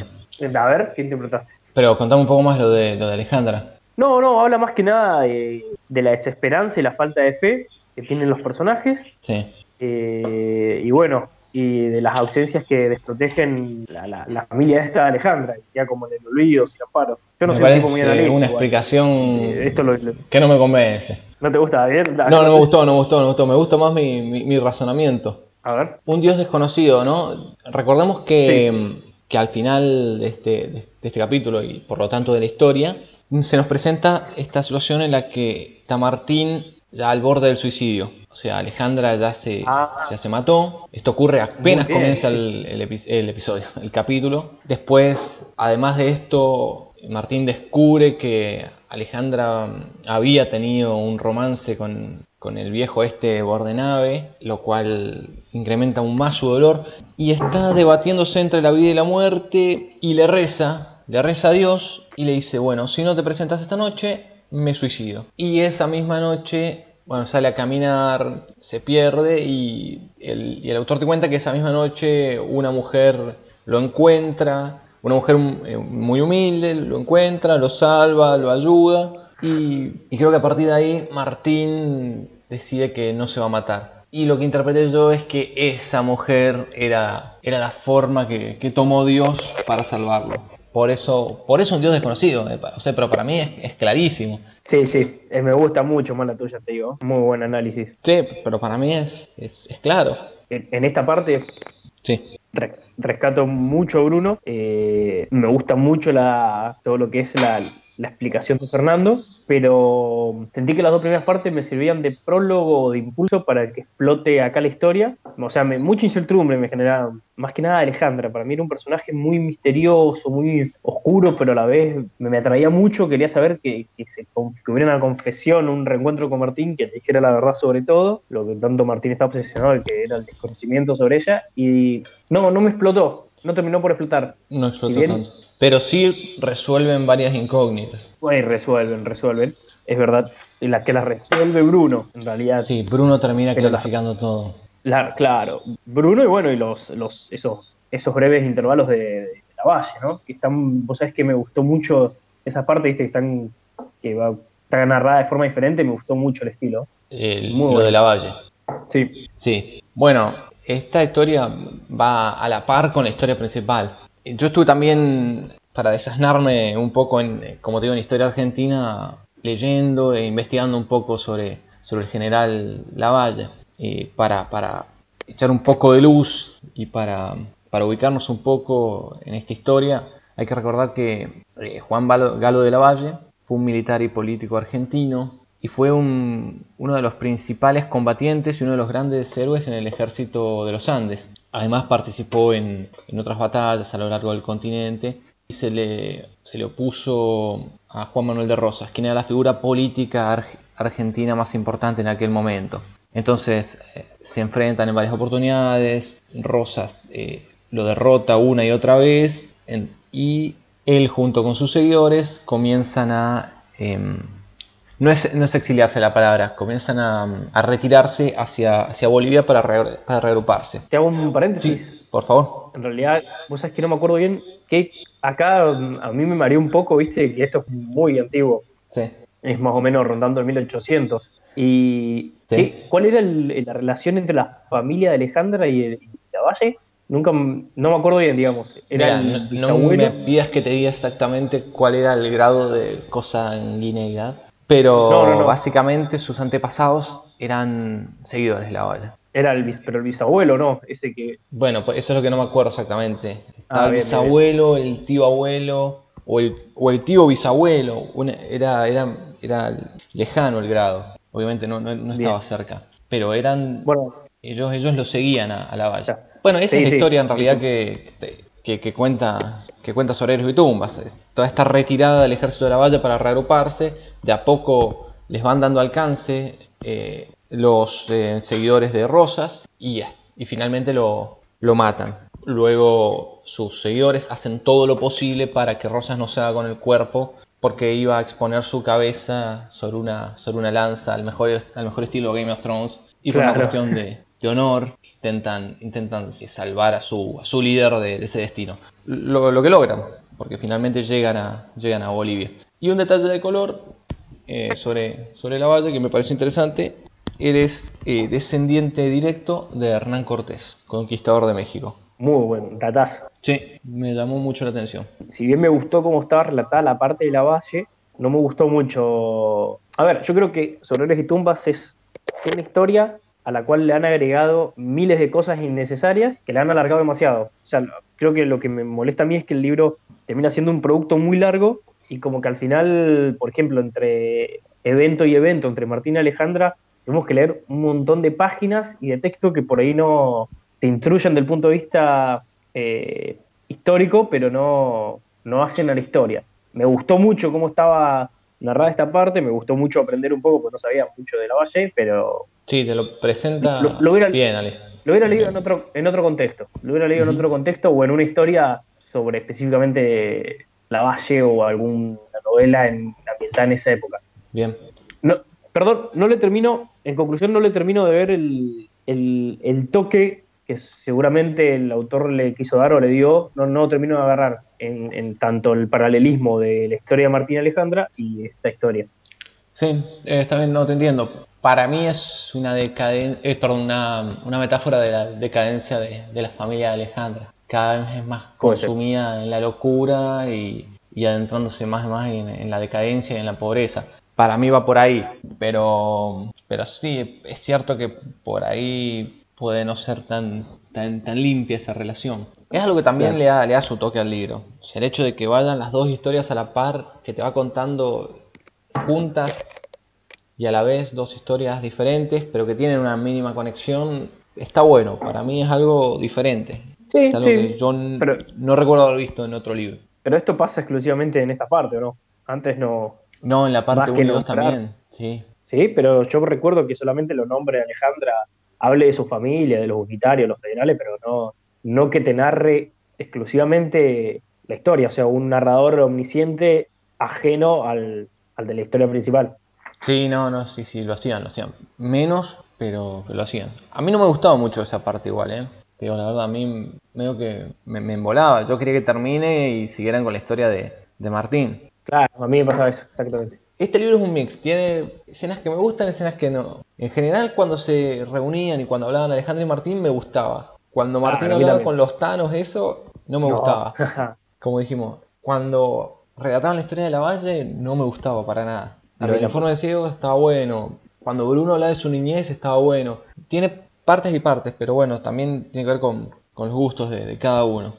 Speaker 3: A ver, ¿qué interpretaste?
Speaker 2: Pero contame un poco más lo de, lo de Alejandra.
Speaker 3: No, no, habla más que nada de, de la desesperanza y la falta de fe que tienen los personajes.
Speaker 2: Sí.
Speaker 3: Eh, y bueno, y de las ausencias que desprotegen la, la, familia de esta Alejandra, ya como en el olvido, sin amparo.
Speaker 2: Yo no sé muy una explicación eh, esto que no me convence.
Speaker 3: ¿No te gusta, bien?
Speaker 2: No, no me gustó, no me gustó, no me gustó. Me gusta más mi, mi, razonamiento.
Speaker 3: A ver.
Speaker 2: Un dios desconocido, ¿no? Recordemos que, que al final de este, de este capítulo y por lo tanto de la historia, se nos presenta esta situación en la que Tamartín ya al borde del suicidio. O sea, Alejandra ya se, ah. ya se mató. Esto ocurre apenas comienza el, episodio, el capítulo. Después, además de esto, Martín descubre que Alejandra había tenido un romance con, con el viejo este Bordenave, lo cual incrementa aún más su dolor. Y está debatiéndose entre la vida y la muerte y le reza, le reza a Dios y le dice, bueno, si no te presentas esta noche, me suicido. Y esa misma noche, bueno, sale a caminar, se pierde y el, autor te cuenta que esa misma noche una mujer lo encuentra, una mujer eh, muy humilde, lo encuentra, lo salva, lo ayuda y, creo que a partir de ahí Martín decide que no se va a matar. Y lo que interpreté yo es que esa mujer era, era la forma que, que tomó Dios para salvarlo. Por eso, por eso un Dios desconocido, eh, o sea, pero para mí es, clarísimo.
Speaker 3: Sí, sí, me gusta mucho más la tuya, te digo. Muy buen análisis.
Speaker 2: Sí, pero para mí es, es, claro.
Speaker 3: en esta parte
Speaker 2: sí.
Speaker 3: rescato mucho a Bruno. Eh, me gusta mucho la, todo lo que es la, la explicación de Fernando pero sentí que las dos primeras partes me servían de prólogo o de impulso para que explote acá la historia. O sea, me, mucha incertidumbre me generaba, más que nada Alejandra. Para mí era un personaje muy misterioso, muy oscuro, pero a la vez me, atraía mucho. Quería saber que, se, hubiera una confesión, un reencuentro con Martín, que dijera la verdad sobre todo, lo que tanto Martín estaba obsesionado, que era el desconocimiento sobre ella. Y no, no me explotó, no terminó por explotar.
Speaker 2: No explotó tanto pero sí resuelven varias incógnitas.
Speaker 3: Pues resuelven, resuelven. Es verdad, la que las resuelve Bruno, en realidad.
Speaker 2: Sí, Bruno termina clarificando todo.
Speaker 3: claro, Bruno y bueno, y los, los, esos, esos breves intervalos de, la valle, ¿no? Que están, vos sabés que me gustó mucho esa parte, viste, que están, que va, está narrada de forma diferente, me gustó mucho el estilo.
Speaker 2: El, lo de la valle.
Speaker 3: Sí.
Speaker 2: Sí. Bueno, esta historia va a la par con la historia principal. Yo estuve también, para desasnarme un poco en, como te digo, en historia argentina, leyendo e investigando un poco sobre, sobre el general Lavalle, y para, para echar un poco de luz y para, para ubicarnos un poco en esta historia, hay que recordar que eh, Juan Galo de Lavalle fue un militar y político argentino y fue uno de los principales combatientes y uno de los grandes héroes en el ejército de los Andes. Además participó en, otras batallas a lo largo del continente y se le, se le opuso a Juan Manuel de Rosas, quien era la figura política argentina más importante en aquel momento. Entonces eh, se enfrentan en varias oportunidades, Rosas eh, lo derrota una y otra vez y él junto con sus seguidores comienzan a em, no es, exiliarse la palabra, comienzan a, retirarse hacia, hacia Bolivia para, para, reagruparse.
Speaker 3: Te hago un paréntesis.
Speaker 2: por favor.
Speaker 3: En realidad, vos sabés que no me acuerdo bien, que acá a mí me mareó un poco, viste, que esto es muy antiguo.
Speaker 2: Sí.
Speaker 3: Es más o menos rondando el 1800. ¿Y cuál era la relación entre la familia de Alejandra y, el, la Valle? Nunca, no me acuerdo bien, digamos.
Speaker 2: Era el no, me pidas que te diga exactamente cuál era el grado de consanguineidad. Pero básicamente sus antepasados eran seguidores de la bala.
Speaker 3: Era el, pero el bisabuelo, ¿no? Ese que...
Speaker 2: Bueno, pues eso es lo que no me acuerdo exactamente. Ah, el bisabuelo, el tío abuelo o el, o el tío bisabuelo. era, era, era lejano el grado. Obviamente no, no, estaba cerca. Pero eran... Bueno. Ellos, ellos lo seguían a, la valla. Bueno, esa es la historia en realidad que, que, cuenta, que cuenta sobre héroes y tumbas. Toda esta retirada del ejército de la valla para reagruparse de a poco les van dando alcance eh, los eh, seguidores de Rosas y, y finalmente lo, lo, matan. Luego sus seguidores hacen todo lo posible para que Rosas no se haga con el cuerpo porque iba a exponer su cabeza sobre una, sobre una lanza al mejor, al mejor estilo Game of Thrones y por una cuestión de, honor intentan, intentan salvar a su, a su líder de, ese destino. Lo, lo, que logran, porque finalmente llegan a, llegan a Bolivia. Y un detalle de color, eh, sobre, sobre la valle que me parece interesante. Eres eh, descendiente directo de Hernán Cortés, conquistador de México.
Speaker 3: Muy buen datazo.
Speaker 2: Sí, me llamó mucho la atención.
Speaker 3: Si bien me gustó cómo estaba relatada la parte de la valle, no me gustó mucho. A ver, yo creo que Soleres y Tumbas es una historia a la cual le han agregado miles de cosas innecesarias que le han alargado demasiado. O sea, creo que lo que me molesta a mí es que el libro termina siendo un producto muy largo y como que al final, por ejemplo, entre evento y evento, entre Martín y Alejandra, tenemos que leer un montón de páginas y de texto que por ahí no te instruyen del punto de vista eh, histórico, pero no, no hacen a la historia. Me gustó mucho cómo estaba narrada esta parte, me gustó mucho aprender un poco, porque no sabía mucho de la Valle, pero...
Speaker 2: Sí, te lo presenta bien, Ale.
Speaker 3: Lo hubiera leído en otro, en otro contexto, lo hubiera leído en otro contexto o en una historia sobre específicamente la Valle o alguna novela en, ambientada en esa época.
Speaker 2: Bien.
Speaker 3: No, perdón, no le termino, en conclusión, no le termino de ver el, toque que seguramente el autor le quiso dar o le dio, no, no termino de agarrar en, tanto el paralelismo de la historia de Martín Alejandra y esta historia.
Speaker 2: Sí, eh, bien, no te entiendo. Para mí es una, decaden eh, una, una, metáfora de la decadencia de, de la familia de Alejandra cada vez es más consumida en la locura y, adentrándose más y más en, la decadencia y en la pobreza. Para mí va por ahí, pero, pero sí, es cierto que por ahí puede no ser tan, tan, tan limpia esa relación. Es algo que también le, da, le da su toque al libro. el hecho de que vayan las dos historias a la par, que te va contando juntas y a la vez dos historias diferentes, pero que tienen una mínima conexión, está bueno. Para mí es algo diferente. Sí, es algo que yo no recuerdo haber visto en otro libro.
Speaker 3: Pero esto pasa exclusivamente en esta parte, ¿o no? Antes no.
Speaker 2: No, en la parte 1 y 2 también. Sí.
Speaker 3: Sí, pero yo recuerdo que solamente lo nombre Alejandra hable de su familia, de los unitarios, los federales, pero no, no que te narre exclusivamente la historia, o sea, un narrador omnisciente ajeno al, de la historia principal.
Speaker 2: Sí, no, no, sí, sí, lo hacían, lo hacían. Menos, pero lo hacían. A mí no me gustaba mucho esa parte igual, ¿eh? Digo, la verdad, a mí medio que me, me embolaba. Yo quería que termine y siguieran con la historia de, de Martín.
Speaker 3: Claro, a mí me pasaba eso, exactamente.
Speaker 2: Este libro es un mix, tiene escenas que me gustan, escenas que no. En general, cuando se reunían y cuando hablaban Alejandro y Martín, me gustaba. Cuando ah, Martín hablaba con los Tanos, eso, no me gustaba. Como dijimos, cuando relataban la historia de la Valle, no me gustaba para nada. el informe de ciego estaba bueno. Cuando Bruno hablaba de su niñez, estaba bueno. Tiene partes y partes, pero bueno, también tiene que ver con, los gustos de, cada uno.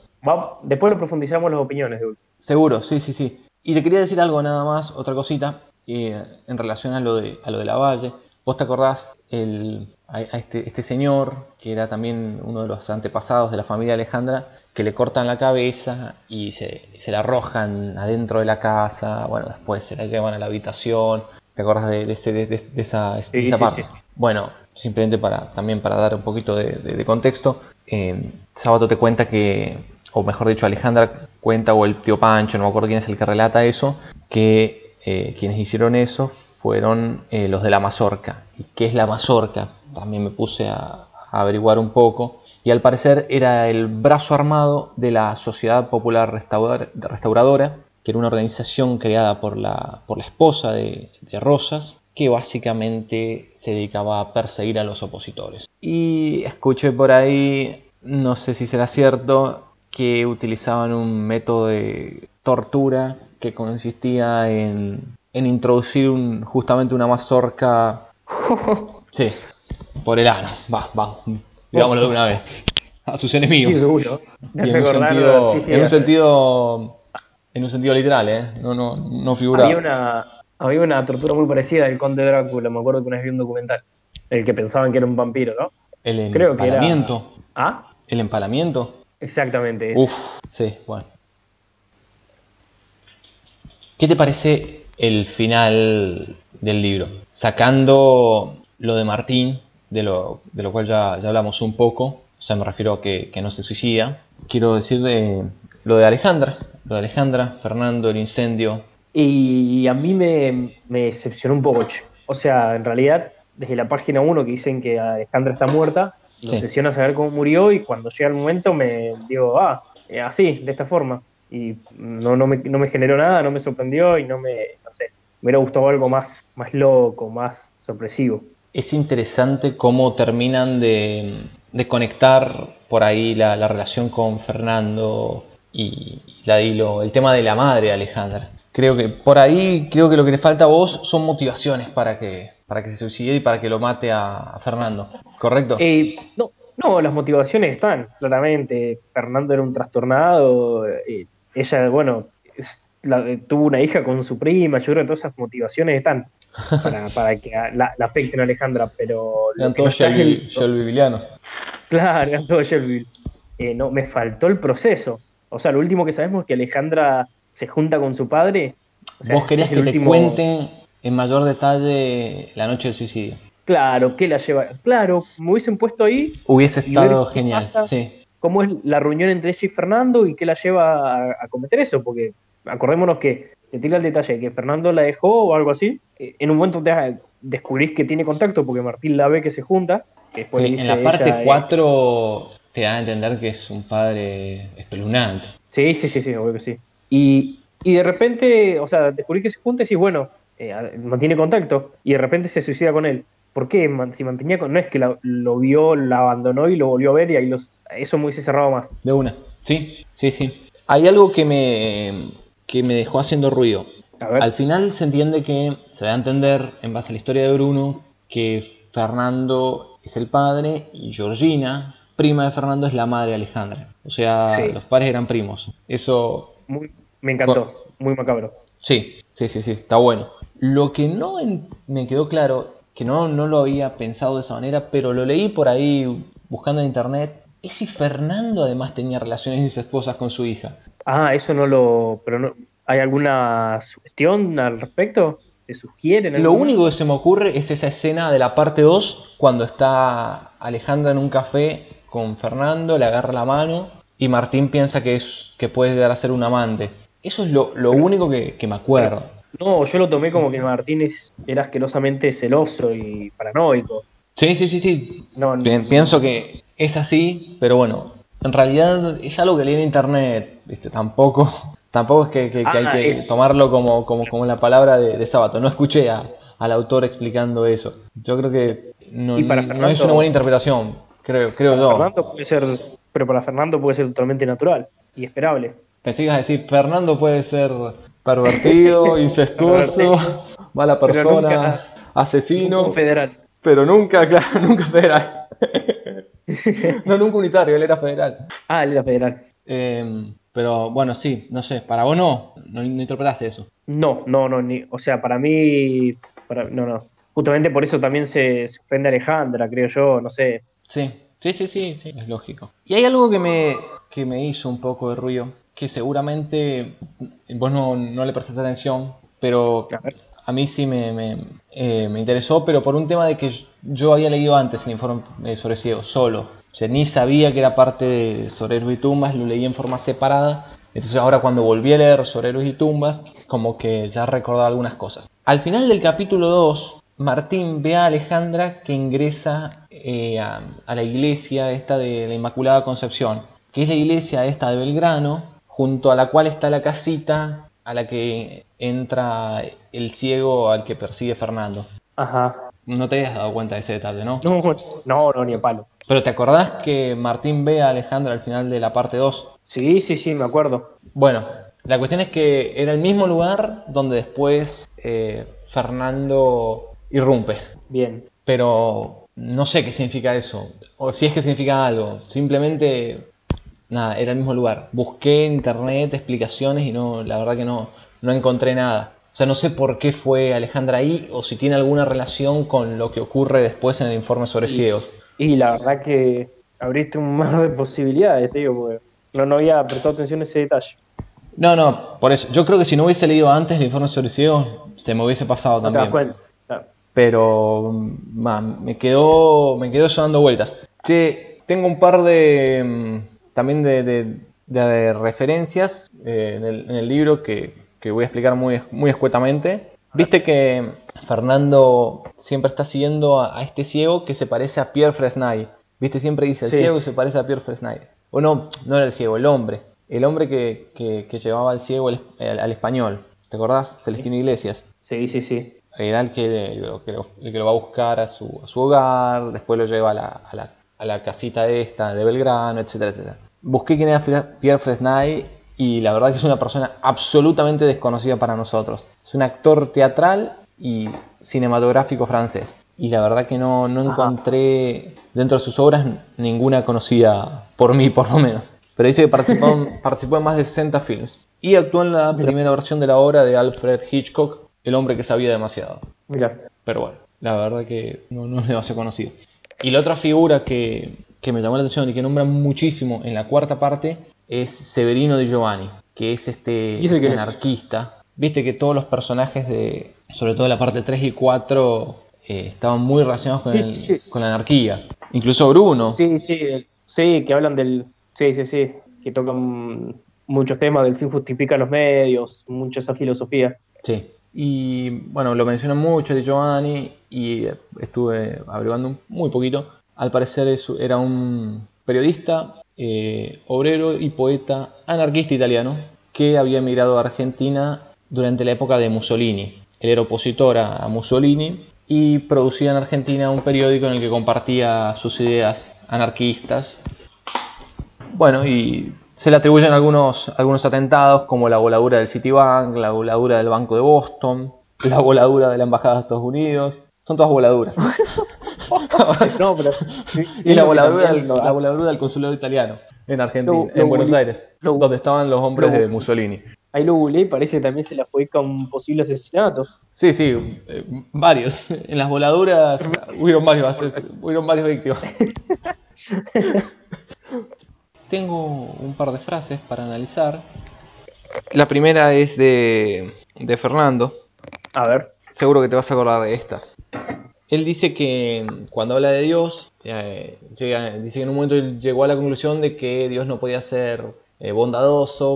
Speaker 3: después lo profundizamos las opiniones de
Speaker 2: Seguro, sí, sí, sí. Y le quería decir algo nada más, otra cosita, eh, en relación a lo, de, a lo de la Valle. ¿Vos te acordás el, a, este, este, señor, que era también uno de los antepasados de la familia Alejandra, que le cortan la cabeza y se, se la arrojan adentro de la casa? Bueno, después se la llevan a la habitación. ¿Te acordás de, esa, parte? Bueno, simplemente para también para dar un poquito de, contexto, eh, te cuenta que, o mejor dicho, Alejandra cuenta, o el tío Pancho, no me acuerdo quién es el que relata eso, que eh, quienes hicieron eso fueron eh, los de la mazorca. ¿Y qué es la mazorca? También me puse a, averiguar un poco. Y al parecer era el brazo armado de la Sociedad Popular Restauradora, que era una organización creada por la, por la esposa de, de Rosas, que básicamente se dedicaba a perseguir a los opositores. Y escuché por ahí, no sé si será cierto, que utilizaban un método de tortura que consistía en, introducir un, justamente una mazorca sí, por el ano, va, va, digámoslo de una vez, a sus enemigos. en, un sentido, en un sentido, literal, ¿eh? no, no, no figuraba.
Speaker 3: Había una, había una tortura muy parecida del conde Drácula, me acuerdo que una vez vi un documental, el que pensaban que era un vampiro, ¿no?
Speaker 2: El empalamiento. ¿Ah? El empalamiento.
Speaker 3: Exactamente.
Speaker 2: Uf, sí, bueno. ¿Qué te parece el final del libro? Sacando lo de Martín, de lo, de lo cual ya, ya, hablamos un poco, o sea, me refiero a que, no se suicida, quiero decir de, lo de Alejandra, lo de Alejandra, Fernando, el incendio.
Speaker 3: Y a mí me, me decepcionó un poco. O sea, en realidad, desde la página 1 que dicen que Alejandra está muerta, me obsesiona saber cómo murió y cuando llega el momento me digo, ah, eh, así, de esta forma. Y no, no, me, no me generó nada, no me sorprendió y no me, no sé, me hubiera gustado algo más, más loco, más sorpresivo.
Speaker 2: Es interesante cómo terminan de, de conectar por ahí la, la, relación con Fernando y la Dilo, el tema de la madre Alejandra. Creo que por ahí, creo que lo que te falta a vos son motivaciones para que, para que se suicide y para que lo mate a, Fernando, ¿correcto?
Speaker 3: Eh, no, no, las motivaciones están, claramente. Fernando era un trastornado, eh, ella, bueno, tuvo una hija con su prima, yo creo que todas esas motivaciones están para, que la, afecten a Alejandra, pero...
Speaker 2: Eran todos
Speaker 3: Claro, eran todos. Eh, no, me faltó el proceso. O sea, lo último que sabemos es que Alejandra se junta con su padre.
Speaker 2: Vos querías que te cuenten en mayor detalle la noche del suicidio.
Speaker 3: Claro, ¿qué la lleva? Claro, me hubiesen puesto ahí.
Speaker 2: Hubiese estado genial, sí.
Speaker 3: ¿Cómo es la reunión entre ella y Fernando y qué la lleva a, cometer eso? Porque acordémonos que te tira el detalle que Fernando la dejó o algo así. Eh, en un momento te descubrís que tiene contacto porque Martín la ve que se junta.
Speaker 2: sí, en la parte 4 te da a entender que es un padre espeluznante.
Speaker 3: Sí, sí, sí, sí, obvio que sí. Y, y de repente, o sea, descubrís que se junta y decís, bueno, eh, mantiene contacto y de repente se suicida con él. ¿Por qué? Si mantenía con... No es que lo vio, la abandonó y lo volvió a ver y ahí los, eso me hubiese cerrado más.
Speaker 2: De una. Sí, sí, sí. Hay algo que me, que me dejó haciendo ruido. Al final se entiende que, se da a entender, en base a la historia de Bruno, que Fernando es el padre y Georgina, prima de Fernando, es la madre de Alejandra. O sea, los padres eran primos. Eso...
Speaker 3: me encantó, muy macabro.
Speaker 2: Sí, sí, sí, sí, está bueno. Lo que no me quedó claro, que no, no lo había pensado de esa manera, pero lo leí por ahí buscando en internet, es si Fernando además tenía relaciones esposas con su hija.
Speaker 3: Ah, eso no lo... pero no... ¿Hay alguna sugestión al respecto? ¿Se sugiere?
Speaker 2: Lo único que se me ocurre es esa escena de la parte 2, cuando está Alejandra en un café con Fernando, le agarra la mano y Martín piensa que, es, que puede llegar a ser un amante. Eso es lo, único que, me acuerdo.
Speaker 3: No, yo lo tomé como que Martín era asquerosamente celoso y paranoico.
Speaker 2: Sí, sí, sí, sí. No, Pienso que es así, pero bueno, en realidad es algo que leí en internet, ¿viste? Tampoco, tampoco es que, hay ah, que tomarlo como, como, como, la palabra de, de sábado. No escuché al autor explicando eso. Yo creo que no, no es una buena interpretación, creo, creo yo.
Speaker 3: Fernando puede ser, pero para Fernando puede ser totalmente natural y esperable.
Speaker 2: Pensé que a decir, Fernando puede ser pervertido, incestuoso, mala persona, asesino.
Speaker 3: federal.
Speaker 2: Pero nunca, claro, nunca federal. no, nunca unitario, él era federal.
Speaker 3: Ah, él era federal.
Speaker 2: Em, pero bueno, sí, no sé, para vos no, no, interpretaste eso.
Speaker 3: No, no, no, ni, o sea, para mí, no, no. Justamente por eso también se, se ofende a Alejandra, creo yo, no sé.
Speaker 2: Sí, sí, sí, sí, sí, es lógico. Y hay algo que me, que me hizo un poco de ruido, que seguramente vos no, le prestaste atención, pero a, mí sí eh, me, interesó, pero por un tema de que yo había leído antes el informe eh, sobre ciego, solo. O sea, ni sabía que era parte de sobre héroes y tumbas, lo leí en forma separada. Entonces ahora cuando volví a leer sobre héroes y tumbas, como que ya recordaba algunas cosas. Al final del capítulo 2, Martín ve a Alejandra que ingresa eh, a, a, la iglesia esta de la Inmaculada Concepción, que es la iglesia esta de Belgrano, junto a la cual está la casita a la que entra el ciego al que persigue Fernando.
Speaker 3: Ajá.
Speaker 2: No te habías dado cuenta de ese detalle, ¿no?
Speaker 3: No, no, ni a palo.
Speaker 2: Pero ¿te acordás que Martín ve a Alejandro al final de la parte 2?
Speaker 3: Sí, sí, sí, me acuerdo.
Speaker 2: Bueno, la cuestión es que era el mismo lugar donde después eh, Fernando irrumpe.
Speaker 3: Bien.
Speaker 2: Pero no sé qué significa eso. O si es que significa algo. Simplemente nada, era el mismo lugar. Busqué en internet explicaciones y no, la verdad que no, no encontré nada. O sea, no sé por qué fue Alejandra ahí o si tiene alguna relación con lo que ocurre después en el informe sobre ciegos.
Speaker 3: Y la verdad que abriste un mar de posibilidades, te digo, porque no, no había prestado atención a ese detalle.
Speaker 2: No, no, por eso. Yo creo que si no hubiese leído antes el informe sobre ciegos, se me hubiese pasado también.
Speaker 3: Te das cuenta.
Speaker 2: Pero me quedó me quedó dando vueltas. Che, tengo un par de mm, también de, referencias eh, en, el, libro que, voy a explicar muy, muy escuetamente. Viste que Fernando siempre está siguiendo a, este ciego que se parece a Pierre Fresnay. Viste, siempre dice el ciego y se parece a Pierre Fresnay. O no, no era el ciego, el hombre. El hombre que, llevaba al ciego al, español. ¿Te acordás? Celestino Iglesias.
Speaker 3: Sí, sí, sí.
Speaker 2: Era el que, lo va a buscar a su, hogar, después lo lleva a la, a la, a la casita esta de Belgrano, etcétera, etcétera busqué quién era Pierre Fresnay y la verdad que es una persona absolutamente desconocida para nosotros. Es un actor teatral y cinematográfico francés. Y la verdad que no, no encontré dentro de sus obras ninguna conocida por mí, por lo menos. Pero dice que participó, participó en más de 60 films. Y actuó en la primera versión de la obra de Alfred Hitchcock, El hombre que sabía demasiado.
Speaker 3: Mira.
Speaker 2: Pero bueno, la verdad que no, no es demasiado conocido. Y la otra figura que, que me llamó la atención y que nombra muchísimo en la cuarta parte es Severino di Giovanni, que es este, anarquista. Viste que todos los personajes de, sobre todo la parte 3 y 4, eh, estaban muy relacionados con, con, la anarquía. Incluso Bruno.
Speaker 3: Sí, sí, sí, que hablan del... Sí, sí, sí, que tocan muchos temas del fin justifica los medios, mucha esa filosofía.
Speaker 2: Sí. Y bueno, lo mencionan mucho de Giovanni y estuve averiguando muy poquito al parecer era un periodista, eh, obrero y poeta anarquista italiano que había emigrado a Argentina durante la época de Mussolini. Él era opositor a Mussolini y producía en Argentina un periódico en el que compartía sus ideas anarquistas. Bueno, y se le atribuyen algunos, algunos atentados como la voladura del Citibank, la voladura del Banco de Boston, la voladura de la Embajada de Estados Unidos. Son todas voladuras. no, pero. y la voladura, la voladura del consulado italiano en Argentina, en Buenos Aires, donde estaban los hombres de Mussolini.
Speaker 3: Ahí lo googleé parece que también se la fue con un posible asesinato.
Speaker 2: Sí, sí, eh, varios. En las voladuras hubieron varios, hubieron varios víctimas. Tengo un par de frases para analizar. La primera es de, de Fernando.
Speaker 3: A ver.
Speaker 2: Seguro que te vas a acordar de esta. Él dice que cuando habla de Dios, eh, dice que en un momento llegó a la conclusión de que Dios no podía ser eh, bondadoso,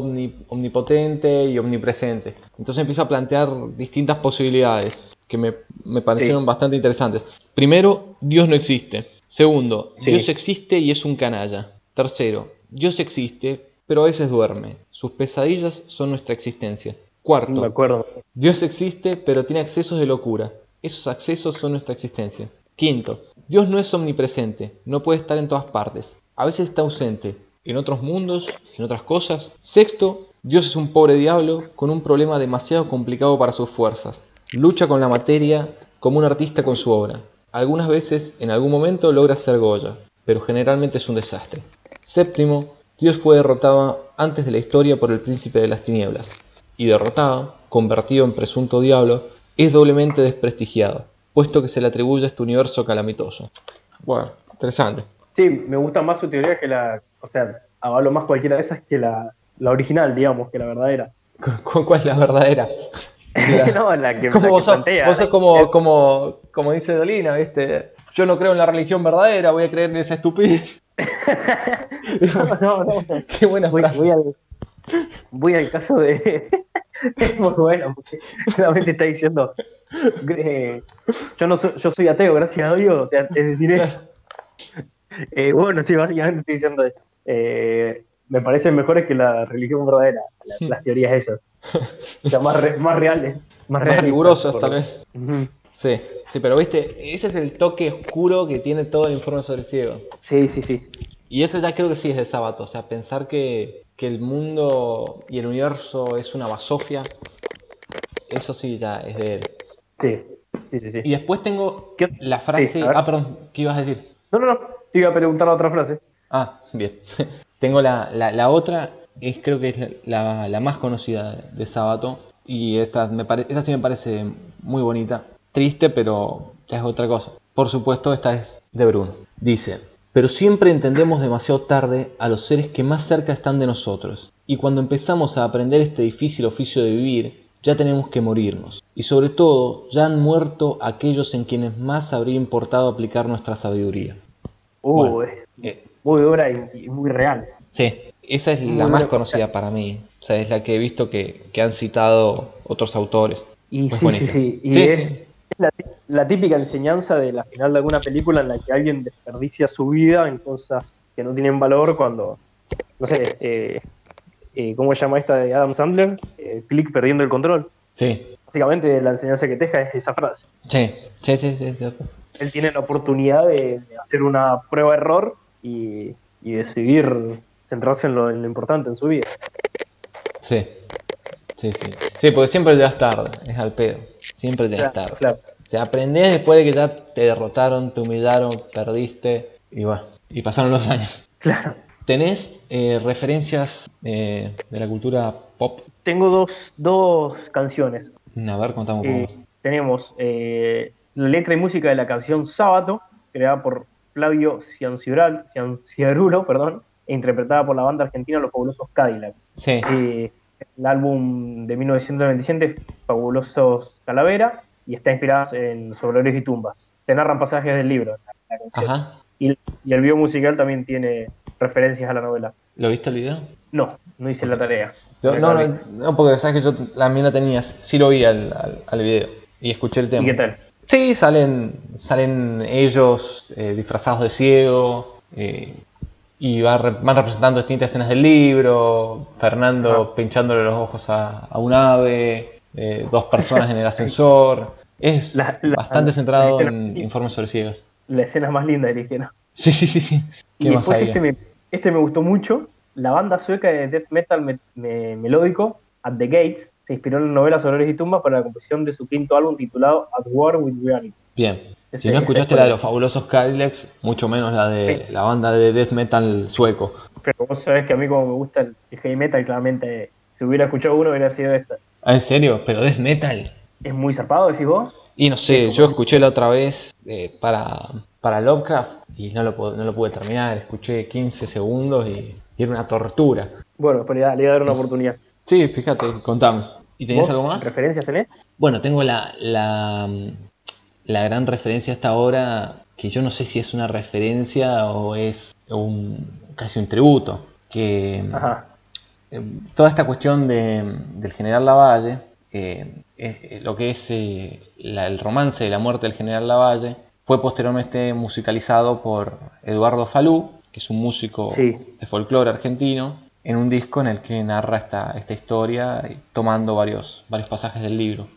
Speaker 2: omnipotente y omnipresente. Entonces empieza a plantear distintas posibilidades que me, parecieron bastante interesantes. Primero, Dios no existe. Segundo, Dios existe y es un canalla. Tercero, Dios existe, pero a veces duerme. Sus pesadillas son nuestra existencia. Cuarto,
Speaker 3: acuerdo.
Speaker 2: Dios existe, pero tiene accesos de locura. Esos accesos son nuestra existencia. Quinto, Dios no es omnipresente, no puede estar en todas partes. A veces está ausente, en otros mundos, en otras cosas. Sexto, Dios es un pobre diablo con un problema demasiado complicado para sus fuerzas. Lucha con la materia como un artista con su obra. Algunas veces, en algún momento, logra ser Goya, pero generalmente es un desastre. Séptimo, Dios fue derrotado antes de la historia por el príncipe de las tinieblas, y derrotado, convertido en presunto diablo, es doblemente desprestigiado, puesto que se le atribuye a este universo calamitoso. Bueno, interesante.
Speaker 3: Sí, me gusta más su teoría que la, o sea, hablo más cualquiera de esas que la, la original, digamos, que la verdadera.
Speaker 2: ¿Cuál es la verdadera?
Speaker 3: no, la que,
Speaker 2: como vos, sos, como, como, como dice Dolina, ¿viste? Yo no creo en la religión verdadera, voy a creer en esa estupidez.
Speaker 3: no, no, no. Qué buena voy, voy, al, voy al caso de, es muy bueno, porque realmente está diciendo, eh, yo no soy, yo soy ateo, gracias a Dios, o sea, es decir eso. Eh, bueno, sí, básicamente estoy diciendo, eh, me parecen mejores que la religión verdadera, las, teorías esas, o sea, más, más reales.
Speaker 2: Más, rigurosas, tal vez. Sí, sí, pero viste, ese es el toque oscuro que tiene todo el informe sobre ciego.
Speaker 3: Sí, sí, sí.
Speaker 2: Y eso ya creo que sí es de sábado, o sea, pensar que, que el mundo y el universo es una basofia, eso sí ya es de él.
Speaker 3: Sí, sí, sí. sí.
Speaker 2: Y después tengo la frase... ah, perdón, ¿qué ibas a decir?
Speaker 3: No, no, no, te iba a preguntar la otra frase.
Speaker 2: Ah, bien. tengo la, la, otra, es, creo que es la, la más conocida de Sábato, y esta, me esta sí me parece muy bonita. Triste, pero ya es otra cosa. Por supuesto, esta es de Bruno. Dice, pero siempre entendemos demasiado tarde a los seres que más cerca están de nosotros, y cuando empezamos a aprender este difícil oficio de vivir, ya tenemos que morirnos. Y sobre todo, ya han muerto aquellos en quienes más habría importado aplicar nuestra sabiduría.
Speaker 3: Uh, es muy dura y muy real.
Speaker 2: Sí, esa es la más conocida para mí. O sea, es la que he visto que, han citado otros autores.
Speaker 3: Y sí, sí, sí, Y es, la, típica enseñanza de la final de alguna película en la que alguien desperdicia su vida en cosas que no tienen valor cuando, no sé, eh, eh, ¿cómo se llama esta de Adam Sandler? Eh, click perdiendo el control.
Speaker 2: Sí.
Speaker 3: Básicamente la enseñanza que deja es esa frase.
Speaker 2: Sí, sí, sí, sí.
Speaker 3: Él tiene la oportunidad de, hacer una prueba-error y, y decidir centrarse en lo, importante en su vida.
Speaker 2: Sí. Sí, sí. Sí, porque siempre llegas tarde, es al pedo. Siempre llegas tarde. Claro. O sea, aprendés después de que ya te derrotaron, te humillaron, perdiste y bueno, y pasaron los años.
Speaker 3: Claro.
Speaker 2: ¿Tenés eh, referencias eh, de la cultura pop?
Speaker 3: Tengo dos, dos canciones.
Speaker 2: A ver, contamos
Speaker 3: eh, Tenemos eh, la letra y música de la canción Sábato, creada por Flavio Cianciarulo, perdón, e interpretada por la banda argentina Los Fabulosos Cadillacs.
Speaker 2: Sí.
Speaker 3: el álbum de 1997, Fabulosos Calavera, y está inspirada en Sobrevivientes y Tumbas. Se narran pasajes del libro, la, canción. Y, y, el video musical también tiene referencias a la novela.
Speaker 2: ¿Lo viste el video?
Speaker 3: No, no hice la tarea.
Speaker 2: no, no, porque sabes que yo también la tenías. Sí lo vi al, al, video y escuché el tema.
Speaker 3: ¿Y qué tal?
Speaker 2: Sí, salen, salen ellos eh, disfrazados de ciego eh, y van, van, representando distintas escenas del libro. Fernando pinchándole los ojos a, a un ave, eh, dos personas en el ascensor. Es bastante centrado en informes sobre ciegos.
Speaker 3: La escena más linda de
Speaker 2: Sí, sí, sí, sí.
Speaker 3: Y después este me, este me gustó mucho. La banda sueca de death metal melódico, At the Gates, se inspiró en novelas sobre y tumbas para la composición de su quinto álbum titulado At War with Reality.
Speaker 2: Bien. si no escuchaste la de los fabulosos Cadillacs, mucho menos la de la banda de death metal sueco.
Speaker 3: Pero vos sabés que a mí como me gusta el heavy metal, claramente si hubiera escuchado uno hubiera sido esta.
Speaker 2: Ah, ¿En serio? ¿Pero death metal?
Speaker 3: ¿Es muy zarpado, decís vos?
Speaker 2: Y no sé, yo escuché la otra vez eh, para, para Lovecraft y no lo, no lo pude terminar. Escuché 15 segundos y, era una tortura.
Speaker 3: Bueno, pero le iba a dar una oportunidad.
Speaker 2: Sí, fíjate, contame. ¿Y tenés algo más?
Speaker 3: ¿Referencias tenés?
Speaker 2: Bueno, tengo la, la, la gran referencia hasta ahora, que yo no sé si es una referencia o es un, casi un tributo, que eh, toda esta cuestión de, del general Lavalle, lo que es eh, el romance de la muerte del general Lavalle, fue posteriormente musicalizado por Eduardo Falú, que es un músico de folclore argentino, en un disco en el que narra esta, esta historia, tomando varios, varios pasajes del libro.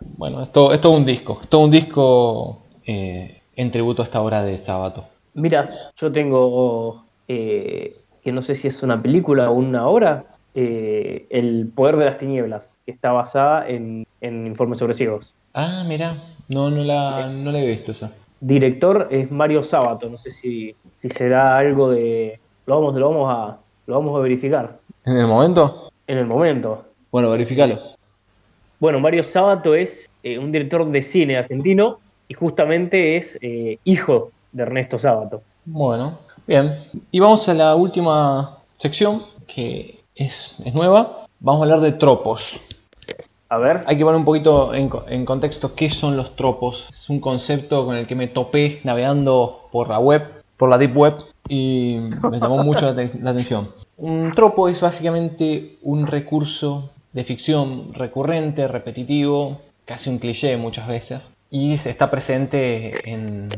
Speaker 2: Bueno, es todo, es todo un disco, es todo un disco en tributo a esta obra de Sábato.
Speaker 3: Mira, yo tengo que no sé si es una película o una obra, eh, El poder de las tinieblas, que está basada en, en Informes sobre ciegos.
Speaker 2: Ah, mira, no, no, la, no la he visto esa.
Speaker 3: Director es Mario Sábato, no sé si, si será algo de... Lo vamos, lo, vamos a, lo vamos a verificar.
Speaker 2: ¿En el momento?
Speaker 3: En el momento.
Speaker 2: Bueno, verificalo.
Speaker 3: Bueno, Mario Sábato es eh, un director de cine argentino y justamente es eh, hijo de Ernesto Sábato.
Speaker 2: Bueno, Bien, y vamos a la última sección que es, nueva. Vamos a hablar de tropos.
Speaker 3: A ver.
Speaker 2: Hay que poner un poquito en, contexto qué son los tropos. Es un concepto con el que me topé navegando por la web, por la deep web, y me llamó mucho la, atención. Un tropo es básicamente un recurso de ficción recurrente, repetitivo, casi un cliché muchas veces, y está presente en,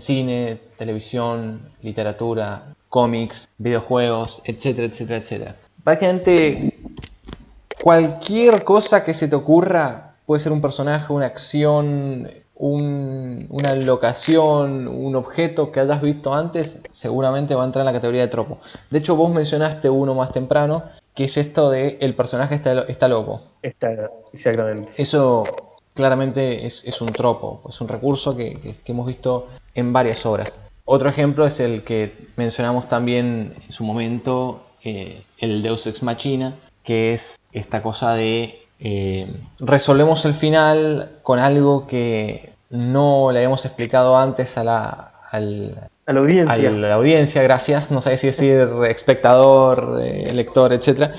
Speaker 2: cine, televisión, literatura, cómics, videojuegos, etcétera, etcétera, etcétera. Prácticamente cualquier cosa que se te ocurra, puede ser un personaje, una acción, una locación, un objeto que hayas visto antes, seguramente va a entrar en la categoría de tropo. De hecho, vos mencionaste uno más temprano, que es esto de el personaje está, está loco.
Speaker 3: Está, exactamente.
Speaker 2: Eso claramente es, un tropo, es un recurso que, hemos visto en varias obras. Otro ejemplo es el que mencionamos también en su momento, eh, el Deus Ex Machina, que es esta cosa de eh, resolvemos el final con algo que no le habíamos explicado antes a la,
Speaker 3: a la audiencia.
Speaker 2: la audiencia, gracias, no sé si decir espectador, eh, lector, etc.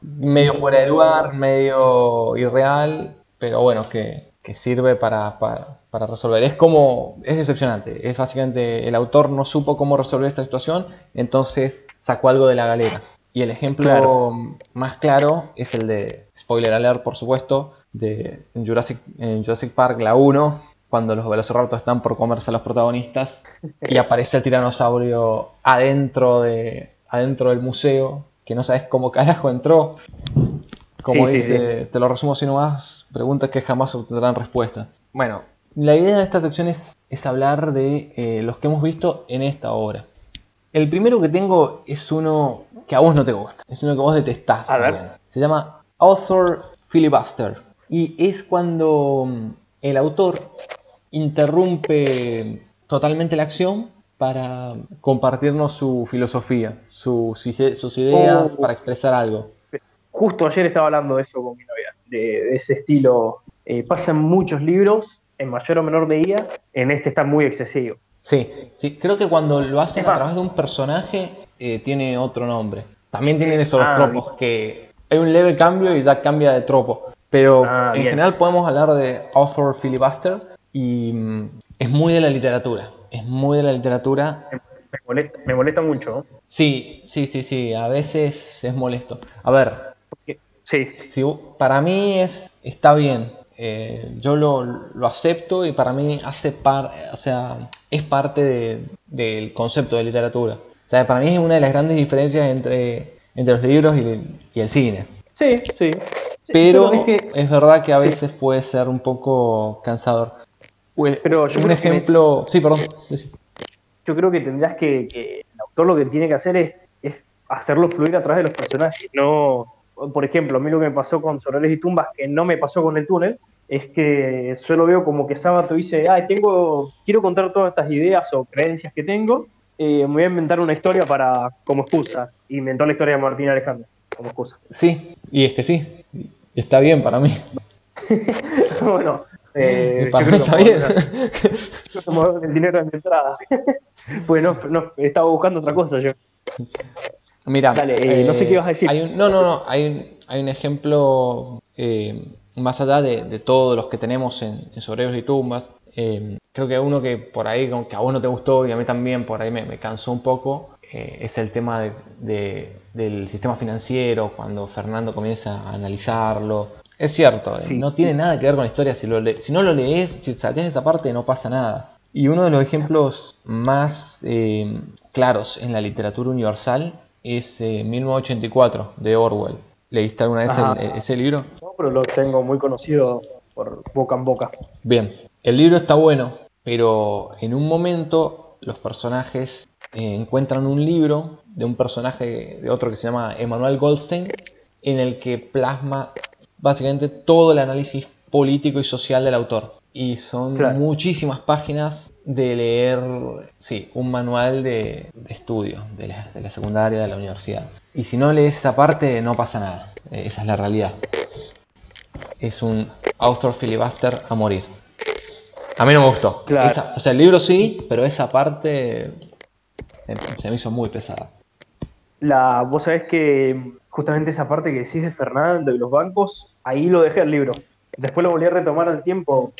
Speaker 2: Medio fuera de lugar, medio irreal, pero bueno, que, sirve para, resolver. Es como, es decepcionante, es básicamente el autor no supo cómo resolver esta situación, entonces sacó algo de la galera. Y el ejemplo más claro es el de, spoiler alert por supuesto, de Jurassic, en Jurassic Park, la 1, cuando los velociraptors están por comerse a los protagonistas y aparece el tiranosaurio adentro, de, adentro del museo, que no sabes cómo carajo entró. Como dice, te lo resumo así nomás, Preguntas que jamás obtendrán respuesta. Bueno, la idea de esta sección es, hablar de eh, los que hemos visto en esta obra. El primero que tengo es uno que a vos no te gusta, es uno que vos detestás.
Speaker 3: A ver.
Speaker 2: Se llama Author Filibuster. Y es cuando mm, el autor interrumpe totalmente la acción para compartirnos su filosofía, sus ideas, oh. para expresar algo.
Speaker 3: Justo ayer estaba hablando de eso con mi novia de, ese estilo eh, pasa en muchos libros, en mayor o menor medida, en este está muy excesivo.
Speaker 2: Sí, sí, creo que cuando lo hacen a través de un personaje eh, tiene otro nombre. También tienen esos ah, tropos, que hay un leve cambio y ya cambia de tropo. Pero ah, en general podemos hablar de author filibuster y mm, es muy de la literatura. Es muy de la literatura.
Speaker 3: Me molesta, mucho.
Speaker 2: Sí, sí, sí, sí. A veces es molesto. A ver,
Speaker 3: Sí.
Speaker 2: para mí es, está bien. Eh, yo lo, acepto y para mí hace par, o sea, es parte del concepto de literatura. O sea, para mí es una de las grandes diferencias entre, entre los libros y, el cine.
Speaker 3: Sí, sí.
Speaker 2: Pero, es, verdad que a veces puede ser un poco cansador.
Speaker 3: Pero
Speaker 2: un ejemplo. Sí, perdón.
Speaker 3: Yo creo que tendrás que, que, El autor lo que tiene que hacer es, es hacerlo fluir a través de los personajes. No, por ejemplo, a mí lo que me pasó con Solares y Tumbas, que no me pasó con el túnel, es que yo lo veo como que Sábato dice, ay, tengo, quiero contar todas estas ideas o creencias que tengo, eh, me voy a inventar una historia para como excusa. Inventó la historia de Martín Alejandro como excusa.
Speaker 2: Sí, y es que sí, está bien para mí.
Speaker 3: bueno, eh, para mí está bien. el dinero de entradas. pues no, no, estaba buscando otra cosa yo.
Speaker 2: Mira,
Speaker 3: eh, no sé qué ibas a decir.
Speaker 2: no, no, no, hay un, hay un ejemplo eh, más allá de, todos los que tenemos en, en y Tumbas. Eh, creo que uno que por ahí, que a vos no te gustó y a mí también por ahí me, cansó un poco, es el tema del sistema financiero, cuando Fernando comienza a analizarlo. Es cierto, no tiene nada que ver con la historia. Si, lo si no lo lees, si salteas esa parte, no pasa nada. Y uno de los ejemplos más claros en la literatura universal es 1984 eh, de Orwell. ¿Leíste alguna vez ese libro?
Speaker 3: No, pero lo tengo muy conocido por boca en boca.
Speaker 2: Bien, el libro está bueno, pero en un momento los personajes eh, encuentran un libro de un personaje de otro que se llama Emanuel Goldstein, en el que plasma básicamente todo el análisis político y social del autor. Y son muchísimas páginas de leer, sí, un manual de, estudio de la, secundaria, de la universidad. Y si no lees esa parte, no pasa nada. Eh, esa es la realidad. Es un author filibuster a morir. A mí no me gustó. o sea, el libro sí, pero esa parte se me hizo muy pesada.
Speaker 3: La, vos sabés que justamente esa parte que decís de Fernando y los bancos, ahí lo dejé el libro. Después lo volví a retomar al tiempo,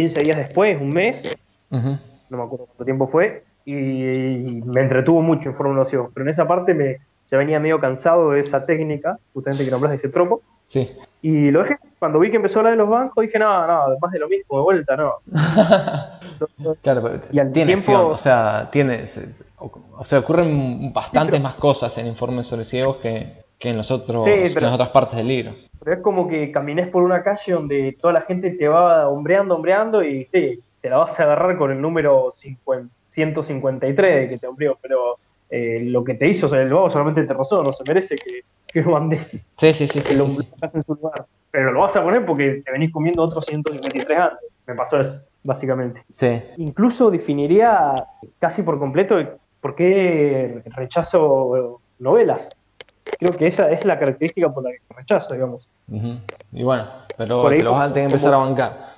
Speaker 3: 15 días después, un mes, no me acuerdo cuánto tiempo fue, y, me entretuvo mucho en Fórmula pero en esa parte me, ya venía medio cansado de esa técnica, justamente que nombras de ese tropo,
Speaker 2: sí.
Speaker 3: y lo dejé, cuando vi que empezó la de los bancos, dije, no, no, más de lo mismo, de vuelta, no.
Speaker 2: claro, y al tiempo... o sea, tiene, o sea, ocurren bastantes más cosas en informes sobre ciegos que, que en, los otros, en las otras partes del libro.
Speaker 3: Pero es como que camines por una calle donde toda la gente te va hombreando, hombreando y sí, te la vas a agarrar con el número 153 que te hombrió, pero eh, lo que te hizo, o sea, el lobo solamente te rozó, no se merece que, que lo mandes.
Speaker 2: Sí, sí, sí.
Speaker 3: lo en su lugar. Pero lo vas a poner porque te venís comiendo otros 153 antes. Me pasó eso, básicamente.
Speaker 2: Sí.
Speaker 3: Incluso definiría casi por completo por qué rechazo novelas. Creo que esa es la característica por la que rechazo, digamos.
Speaker 2: Y bueno, pero te lo vas a tener que empezar a bancar.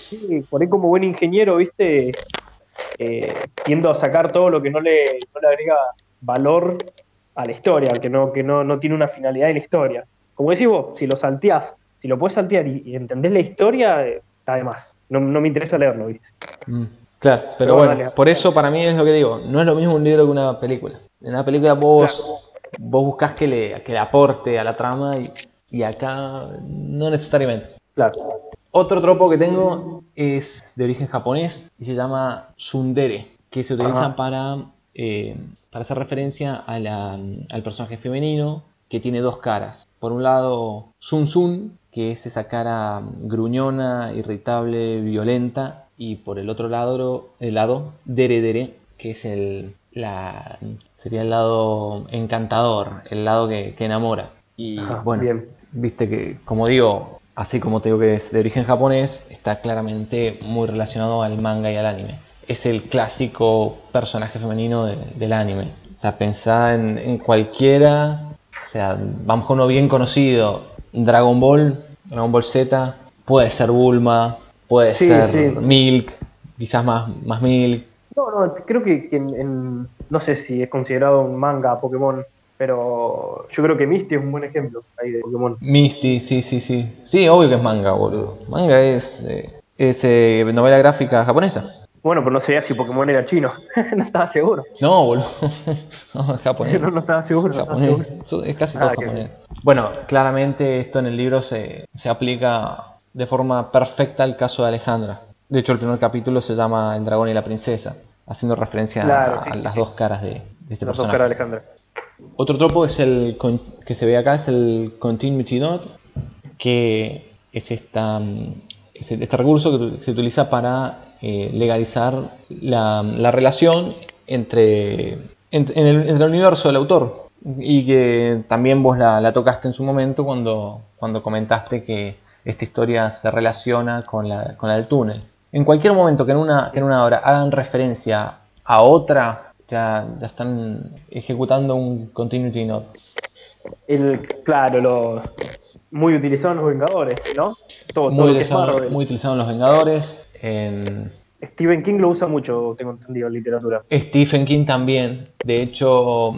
Speaker 3: Sí, por ahí como buen ingeniero, viste, eh, tiendo a sacar todo lo que no le, no le agrega valor a la historia, que no, que no, no tiene una finalidad en la historia. Como decís vos, si lo salteás, si lo puedes saltear y, entendés la historia, eh, está de más. No, me interesa leerlo, ¿viste?
Speaker 2: Mm, claro, pero, bueno, por eso para mí es lo que digo, no es lo mismo un libro que una película. En una película vos, vos buscas que le, que le aporte a la trama y, y acá no necesariamente.
Speaker 3: Claro.
Speaker 2: Otro tropo que tengo es de origen japonés y se llama Sundere, que se utiliza para, eh, para hacer referencia al personaje femenino que tiene dos caras. Por un lado, Sun Sun, que es esa cara gruñona, irritable, violenta, y por el otro lado, el lado Dere Dere, que es el, la, sería el lado encantador, el lado que, enamora. Y bueno, viste que, como digo, así como te digo que es de origen japonés, está claramente muy relacionado al manga y al anime. Es el clásico personaje femenino del anime. O sea, pensá en, cualquiera, o sea, vamos con uno bien conocido, Dragon Ball, Dragon Ball Z, puede ser Bulma, puede ser Milk, quizás más, más Milk.
Speaker 3: No, no, creo que, no sé si es considerado un manga Pokémon pero yo creo que Misty es un buen ejemplo ahí de Pokémon.
Speaker 2: Misty, sí, sí, sí. Sí, obvio que es manga, boludo. Manga es, eh, es eh, novela gráfica japonesa.
Speaker 3: Bueno, pero no sabía si Pokémon era chino. no estaba seguro.
Speaker 2: No, boludo. no, es japonés.
Speaker 3: no, no estaba seguro.
Speaker 2: Es casi todo ah, japonés. Bueno, claramente esto en el libro se, se aplica de forma perfecta al caso de Alejandra. De hecho, el primer capítulo se llama El dragón y la princesa, haciendo referencia a, las dos caras de, de este las personaje. Dos caras de Alejandra. Otro tropo es el que se ve acá, es el Continuity Dot, que es, esta, este recurso que se utiliza para eh, legalizar la, relación entre, entre, el, universo del autor. y que también vos la, tocaste en su momento cuando, cuando comentaste que esta historia se relaciona con la, con la del túnel. En cualquier momento que en una, en una hora hagan referencia a otra, ya, ya están ejecutando un continuity note.
Speaker 3: El, claro, lo, muy utilizado en los Vengadores, ¿no?
Speaker 2: Todo, muy, utilizado, muy utilizado en los Vengadores. En...
Speaker 3: Stephen King lo usa mucho, tengo entendido, en literatura.
Speaker 2: Stephen King también. De hecho,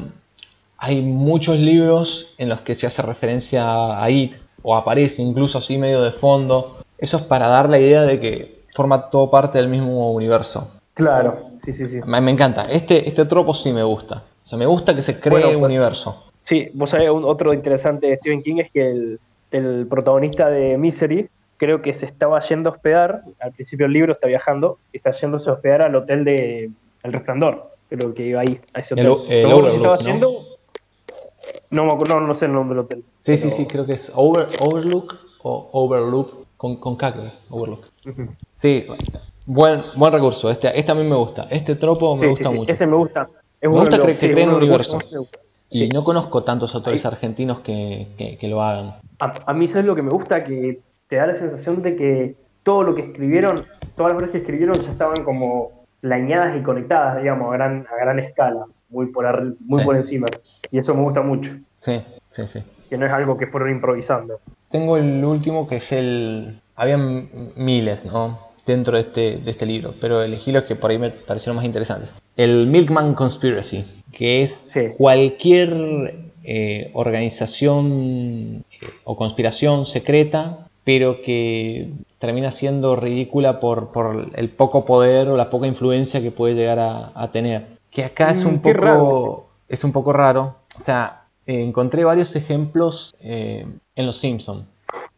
Speaker 2: hay muchos libros en los que se hace referencia a It, o aparece incluso así medio de fondo. Eso es para dar la idea de que forma todo parte del mismo universo.
Speaker 3: Claro, sí, sí, sí.
Speaker 2: Me, encanta. Este, este tropo sí me gusta. O sea, me gusta que se cree un universo.
Speaker 3: Sí, vos sabés, otro interesante de Stephen King es que el, protagonista de Misery creo que se estaba yendo a hospedar, al principio del libro está viajando, está yéndose a hospedar al hotel de El Resplandor, creo que iba ahí, a ese hotel.
Speaker 2: El, el estaba haciendo?
Speaker 3: ¿no? No, no, sé el nombre del hotel.
Speaker 2: Sí, sí, sí, creo que es Overlook o Overlook con, con Overlook. Sí, buen, buen recurso, este, este a mí me gusta, este tropo me gusta mucho.
Speaker 3: Ese me gusta.
Speaker 2: me gusta que, se creen un universo. Y no conozco tantos autores argentinos que, lo hagan.
Speaker 3: A, mí, ¿sabes lo que me gusta? Que te da la sensación de que todo lo que escribieron, todas las obras que escribieron ya estaban como lañadas y conectadas, digamos, a gran, a gran escala, muy por, muy por encima. Y eso me gusta mucho.
Speaker 2: Sí, sí, sí.
Speaker 3: Que no es algo que fueron improvisando.
Speaker 2: Tengo el último que es el... Habían miles, ¿no? Dentro de este, de este libro, pero elegí los que por ahí me parecieron más interesantes. El Milkman Conspiracy que es cualquier eh, organización eh, o conspiración secreta, pero que termina siendo ridícula por, el poco poder o la poca influencia que puede llegar a, tener. Que acá es, mm, un poco, es un poco raro. O sea, eh, encontré varios ejemplos en Los Simpsons.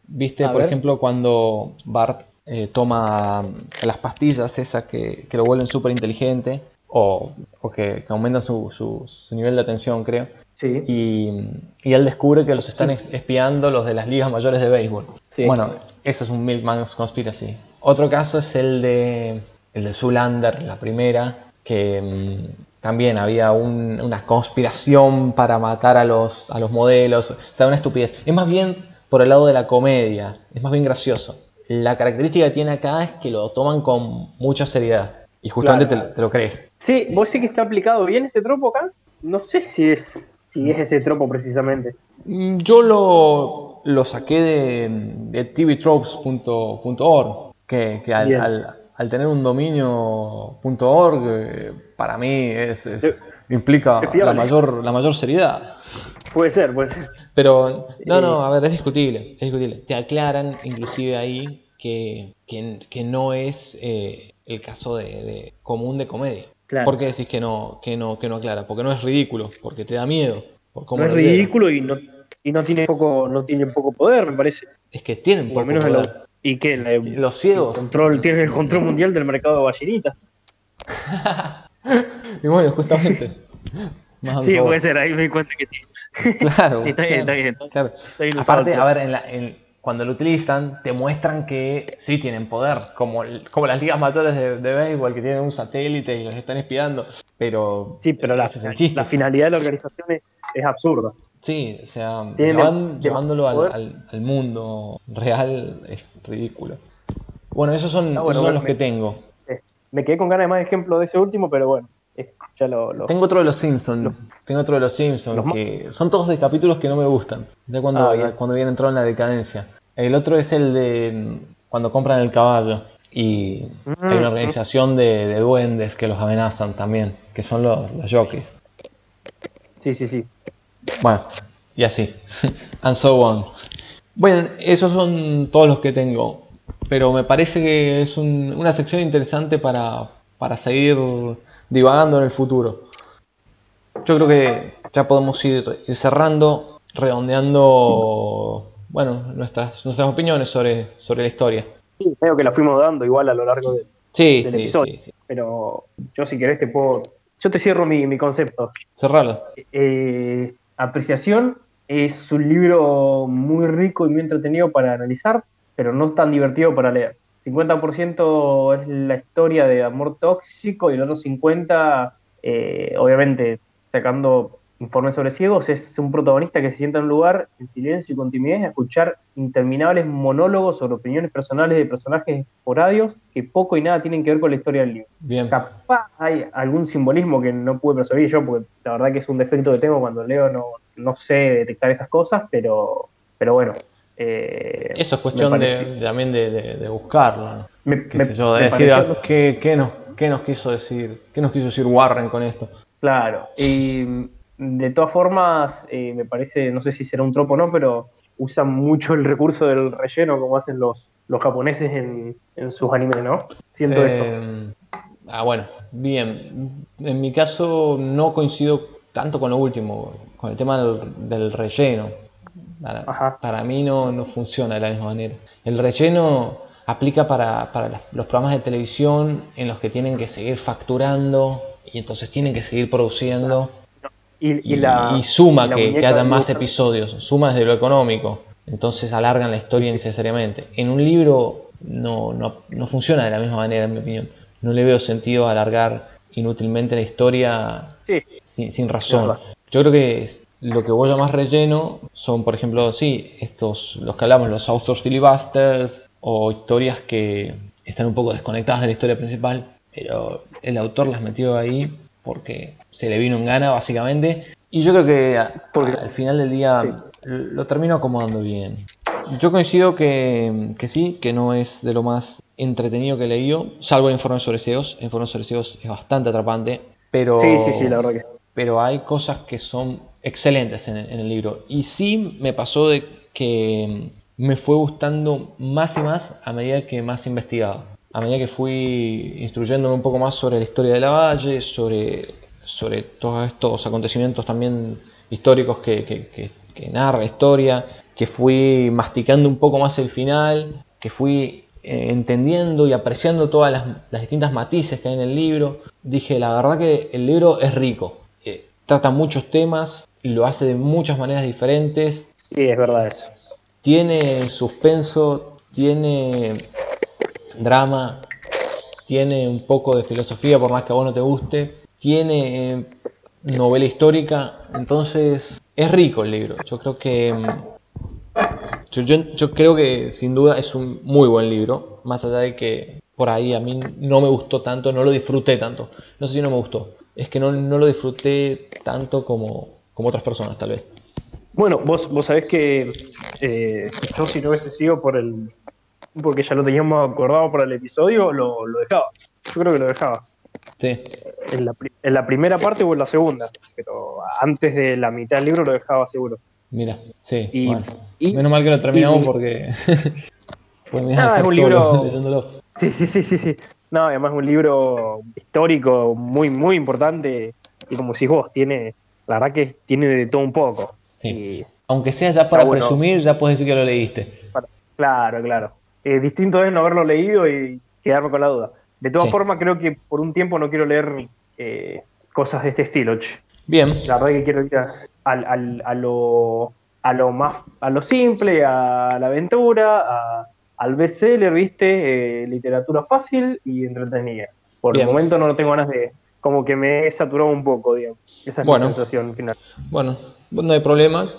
Speaker 2: Viste, por ejemplo, cuando Bart toma las pastillas esas que, que lo vuelven súper inteligente o, que, aumentan su, su, nivel de atención, creo.
Speaker 3: Sí.
Speaker 2: Y, y, él descubre que los están espiando los de las ligas mayores de béisbol. Sí. Bueno, eso es un Milkman's Conspiracy. Otro caso es el de, el de Zulander, la primera, que mm, también había una conspiración para matar a los, a los modelos. O sea, una estupidez. Es más bien por el lado de la comedia, es más bien gracioso. La característica que tiene acá es que lo toman con mucha seriedad. Y justamente te, lo crees.
Speaker 3: Sí, vos sí que está aplicado bien ese tropo acá. No sé si es, si es ese tropo precisamente.
Speaker 2: Mm, yo lo, lo saqué de, de tvtropes.org, que, que al, al, tener un dominio.org, eh, para mí es, implica la mayor, la mayor seriedad.
Speaker 3: Puede ser, puede ser.
Speaker 2: Pero, no, no, a ver, es discutible, es discutible. Te aclaran, inclusive ahí, que, que, no es eh, el caso de, común de comedia. ¿Por qué decís que no, que no, que no aclara? Porque no es ridículo, porque te da miedo.
Speaker 3: no es ridículo y no, y no tiene poco, no tiene poco poder, me parece.
Speaker 2: Es que tienen
Speaker 3: poco menos
Speaker 2: poder.
Speaker 3: y que
Speaker 2: los ciegos
Speaker 3: control, tienen el control mundial del mercado de ballenitas.
Speaker 2: y bueno, justamente.
Speaker 3: sí, puede ser, ahí me di cuenta que sí.
Speaker 2: Claro.
Speaker 3: está bien, está bien.
Speaker 2: Claro. Aparte, a ver, en, la, en, cuando lo utilizan, te muestran que sí tienen poder, como, como las ligas mayores de, de béisbol que tienen un satélite y los están espiando, pero...
Speaker 3: Sí, pero la, la finalidad de la organización es, absurda.
Speaker 2: Sí, o sea, llevándolo al, al, mundo real es ridículo. Bueno, esos son, ah, los que tengo.
Speaker 3: Eh, me quedé con ganas de más ejemplos de ese último, pero bueno, ya lo,
Speaker 2: Tengo otro de los Simpsons. Tengo otro de los Simpsons. que son todos de capítulos que no me gustan. De cuando, ah, cuando viene entrado en la decadencia. El otro es el de cuando compran el caballo. Y hay una mm. organización de, duendes que los amenazan también. Que son los, los jockeys.
Speaker 3: Sí, sí, sí.
Speaker 2: Bueno, y así. And so on. Bueno, esos son todos los que tengo. Pero me parece que es una sección interesante para, para seguir divagando en el futuro. Yo creo que ya podemos ir, cerrando, redondeando bueno, nuestras, nuestras opiniones sobre, sobre la historia.
Speaker 3: Sí, creo que la fuimos dando igual a lo largo de,
Speaker 2: sí, del episodio.
Speaker 3: Pero yo si querés te puedo... Yo te cierro mi, concepto.
Speaker 2: Cerralo.
Speaker 3: Eh, apreciación es un libro muy rico y muy entretenido para analizar, pero no tan divertido para leer. 50% es la historia de amor tóxico y el otro 50%, eh, obviamente, sacando Informe sobre ciegos es un protagonista que se sienta en un lugar en silencio y con timidez a escuchar interminables monólogos sobre opiniones personales de personajes radios que poco y nada tienen que ver con la historia del libro.
Speaker 2: Bien.
Speaker 3: Capaz hay algún simbolismo que no pude percibir yo, porque la verdad que es un defecto que tengo cuando leo, no, no sé detectar esas cosas, pero, pero bueno.
Speaker 2: Eh, Eso es cuestión de, también de, buscarlo. Me, decir, ah, ¿qué, nos, ¿qué nos quiso decir? ¿Qué nos quiso decir Warren con esto?
Speaker 3: Claro, y de todas formas, eh, me parece, no sé si será un tropo o no, pero usan mucho el recurso del relleno como hacen los, los japoneses en, sus animes, ¿no? Siento eso.
Speaker 2: Eh, ah, bueno, bien. En mi caso no coincido tanto con lo último, con el tema del, relleno. Para, mí no, no, funciona de la misma manera. El relleno aplica para, para los programas de televisión en los que tienen que seguir facturando y entonces tienen que seguir produciendo. Y, suma que, que haya más episodios, suma desde lo económico, entonces alargan la historia innecesariamente. En un libro no, no, funciona de la misma manera, en mi opinión. No le veo sentido alargar inútilmente la historia sin, razón. Yo creo que lo que voy a más relleno son, por ejemplo, sí, estos, los que hablamos, los authors filibusters o historias que están un poco desconectadas de la historia principal, pero el autor las metió ahí porque se le vino en gana básicamente. Y yo creo que al final del día lo termino acomodando bien. Yo coincido que, sí, que no es de lo más entretenido que he leído, salvo el informe sobre SEOs. El informe sobre SEOs es bastante atrapante, pero,
Speaker 3: sí, sí, sí, la verdad que
Speaker 2: pero hay cosas que son excelentes en el libro. Y sí me pasó de que me fue gustando más y más a medida que más investigaba a medida que fui instruyéndome un poco más sobre la historia de la Valle, sobre, sobre todos estos acontecimientos también históricos que, narra la historia, que fui masticando un poco más el final, que fui eh, entendiendo y apreciando todas las, distintas matices que hay en el libro, dije, la verdad que el libro es rico, eh, trata muchos temas, lo hace de muchas maneras diferentes.
Speaker 3: Sí, es verdad eso.
Speaker 2: Tiene suspenso, tiene drama, tiene un poco de filosofía, por más que a vos no te guste, tiene eh, novela histórica, entonces es rico el libro. Yo creo que mm, yo, creo que sin duda es un muy buen libro, más allá de que por ahí a mí no me gustó tanto, no lo disfruté tanto. No sé si no me gustó, es que no, lo disfruté tanto como, como otras personas tal vez.
Speaker 3: Bueno, vos, vos sabés que eh, yo si no hubiese sido por el, porque ya lo teníamos acordado para el episodio, lo, dejaba. Yo creo que lo dejaba.
Speaker 2: Sí.
Speaker 3: En la, primera parte o en la segunda, pero antes de la mitad del libro lo dejaba seguro.
Speaker 2: Mira, sí. Menos mal que lo terminamos porque.
Speaker 3: pues mira, es un libro. Sí, sí, sí, sí, sí. No, además es un libro histórico muy, muy importante. Y como si vos, tiene. La verdad que tiene de todo un poco.
Speaker 2: Aunque sea ya para presumir, ya puedes decir que lo leíste.
Speaker 3: Claro, claro. Eh, distinto es no haberlo leído y quedarme con la duda. De todas formas, creo que por un tiempo no quiero leer eh, cosas de este estilo.
Speaker 2: Bien.
Speaker 3: La verdad que quiero ir a, a, lo, a lo más a lo simple, a la aventura, al bestseller, viste, eh, literatura fácil y entretenida. Por el momento no tengo ganas de, como que me he saturado un poco, digamos. Esa es mi sensación final.
Speaker 2: Bueno, no hay problema.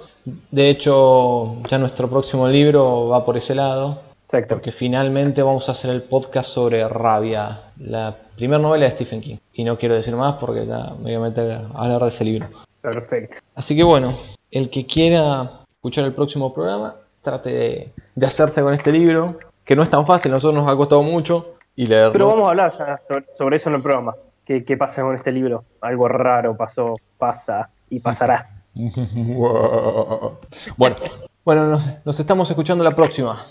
Speaker 2: De hecho, ya nuestro próximo libro va por ese lado.
Speaker 3: Exacto.
Speaker 2: Porque finalmente vamos a hacer el podcast sobre Rabia, la primera novela de Stephen King. Y no quiero decir más porque ya me voy a meter a hablar de ese libro.
Speaker 3: Perfecto.
Speaker 2: Así que bueno, el que quiera escuchar el próximo programa, trate de, hacerse con este libro, que no es tan fácil, a nosotros nos ha costado mucho y leerlo.
Speaker 3: Pero vamos a hablar ya sobre, eso en el programa. ¿Qué, ¿Qué, pasa con este libro? Algo raro pasó, pasa y pasará.
Speaker 2: bueno, bueno nos estamos escuchando la próxima.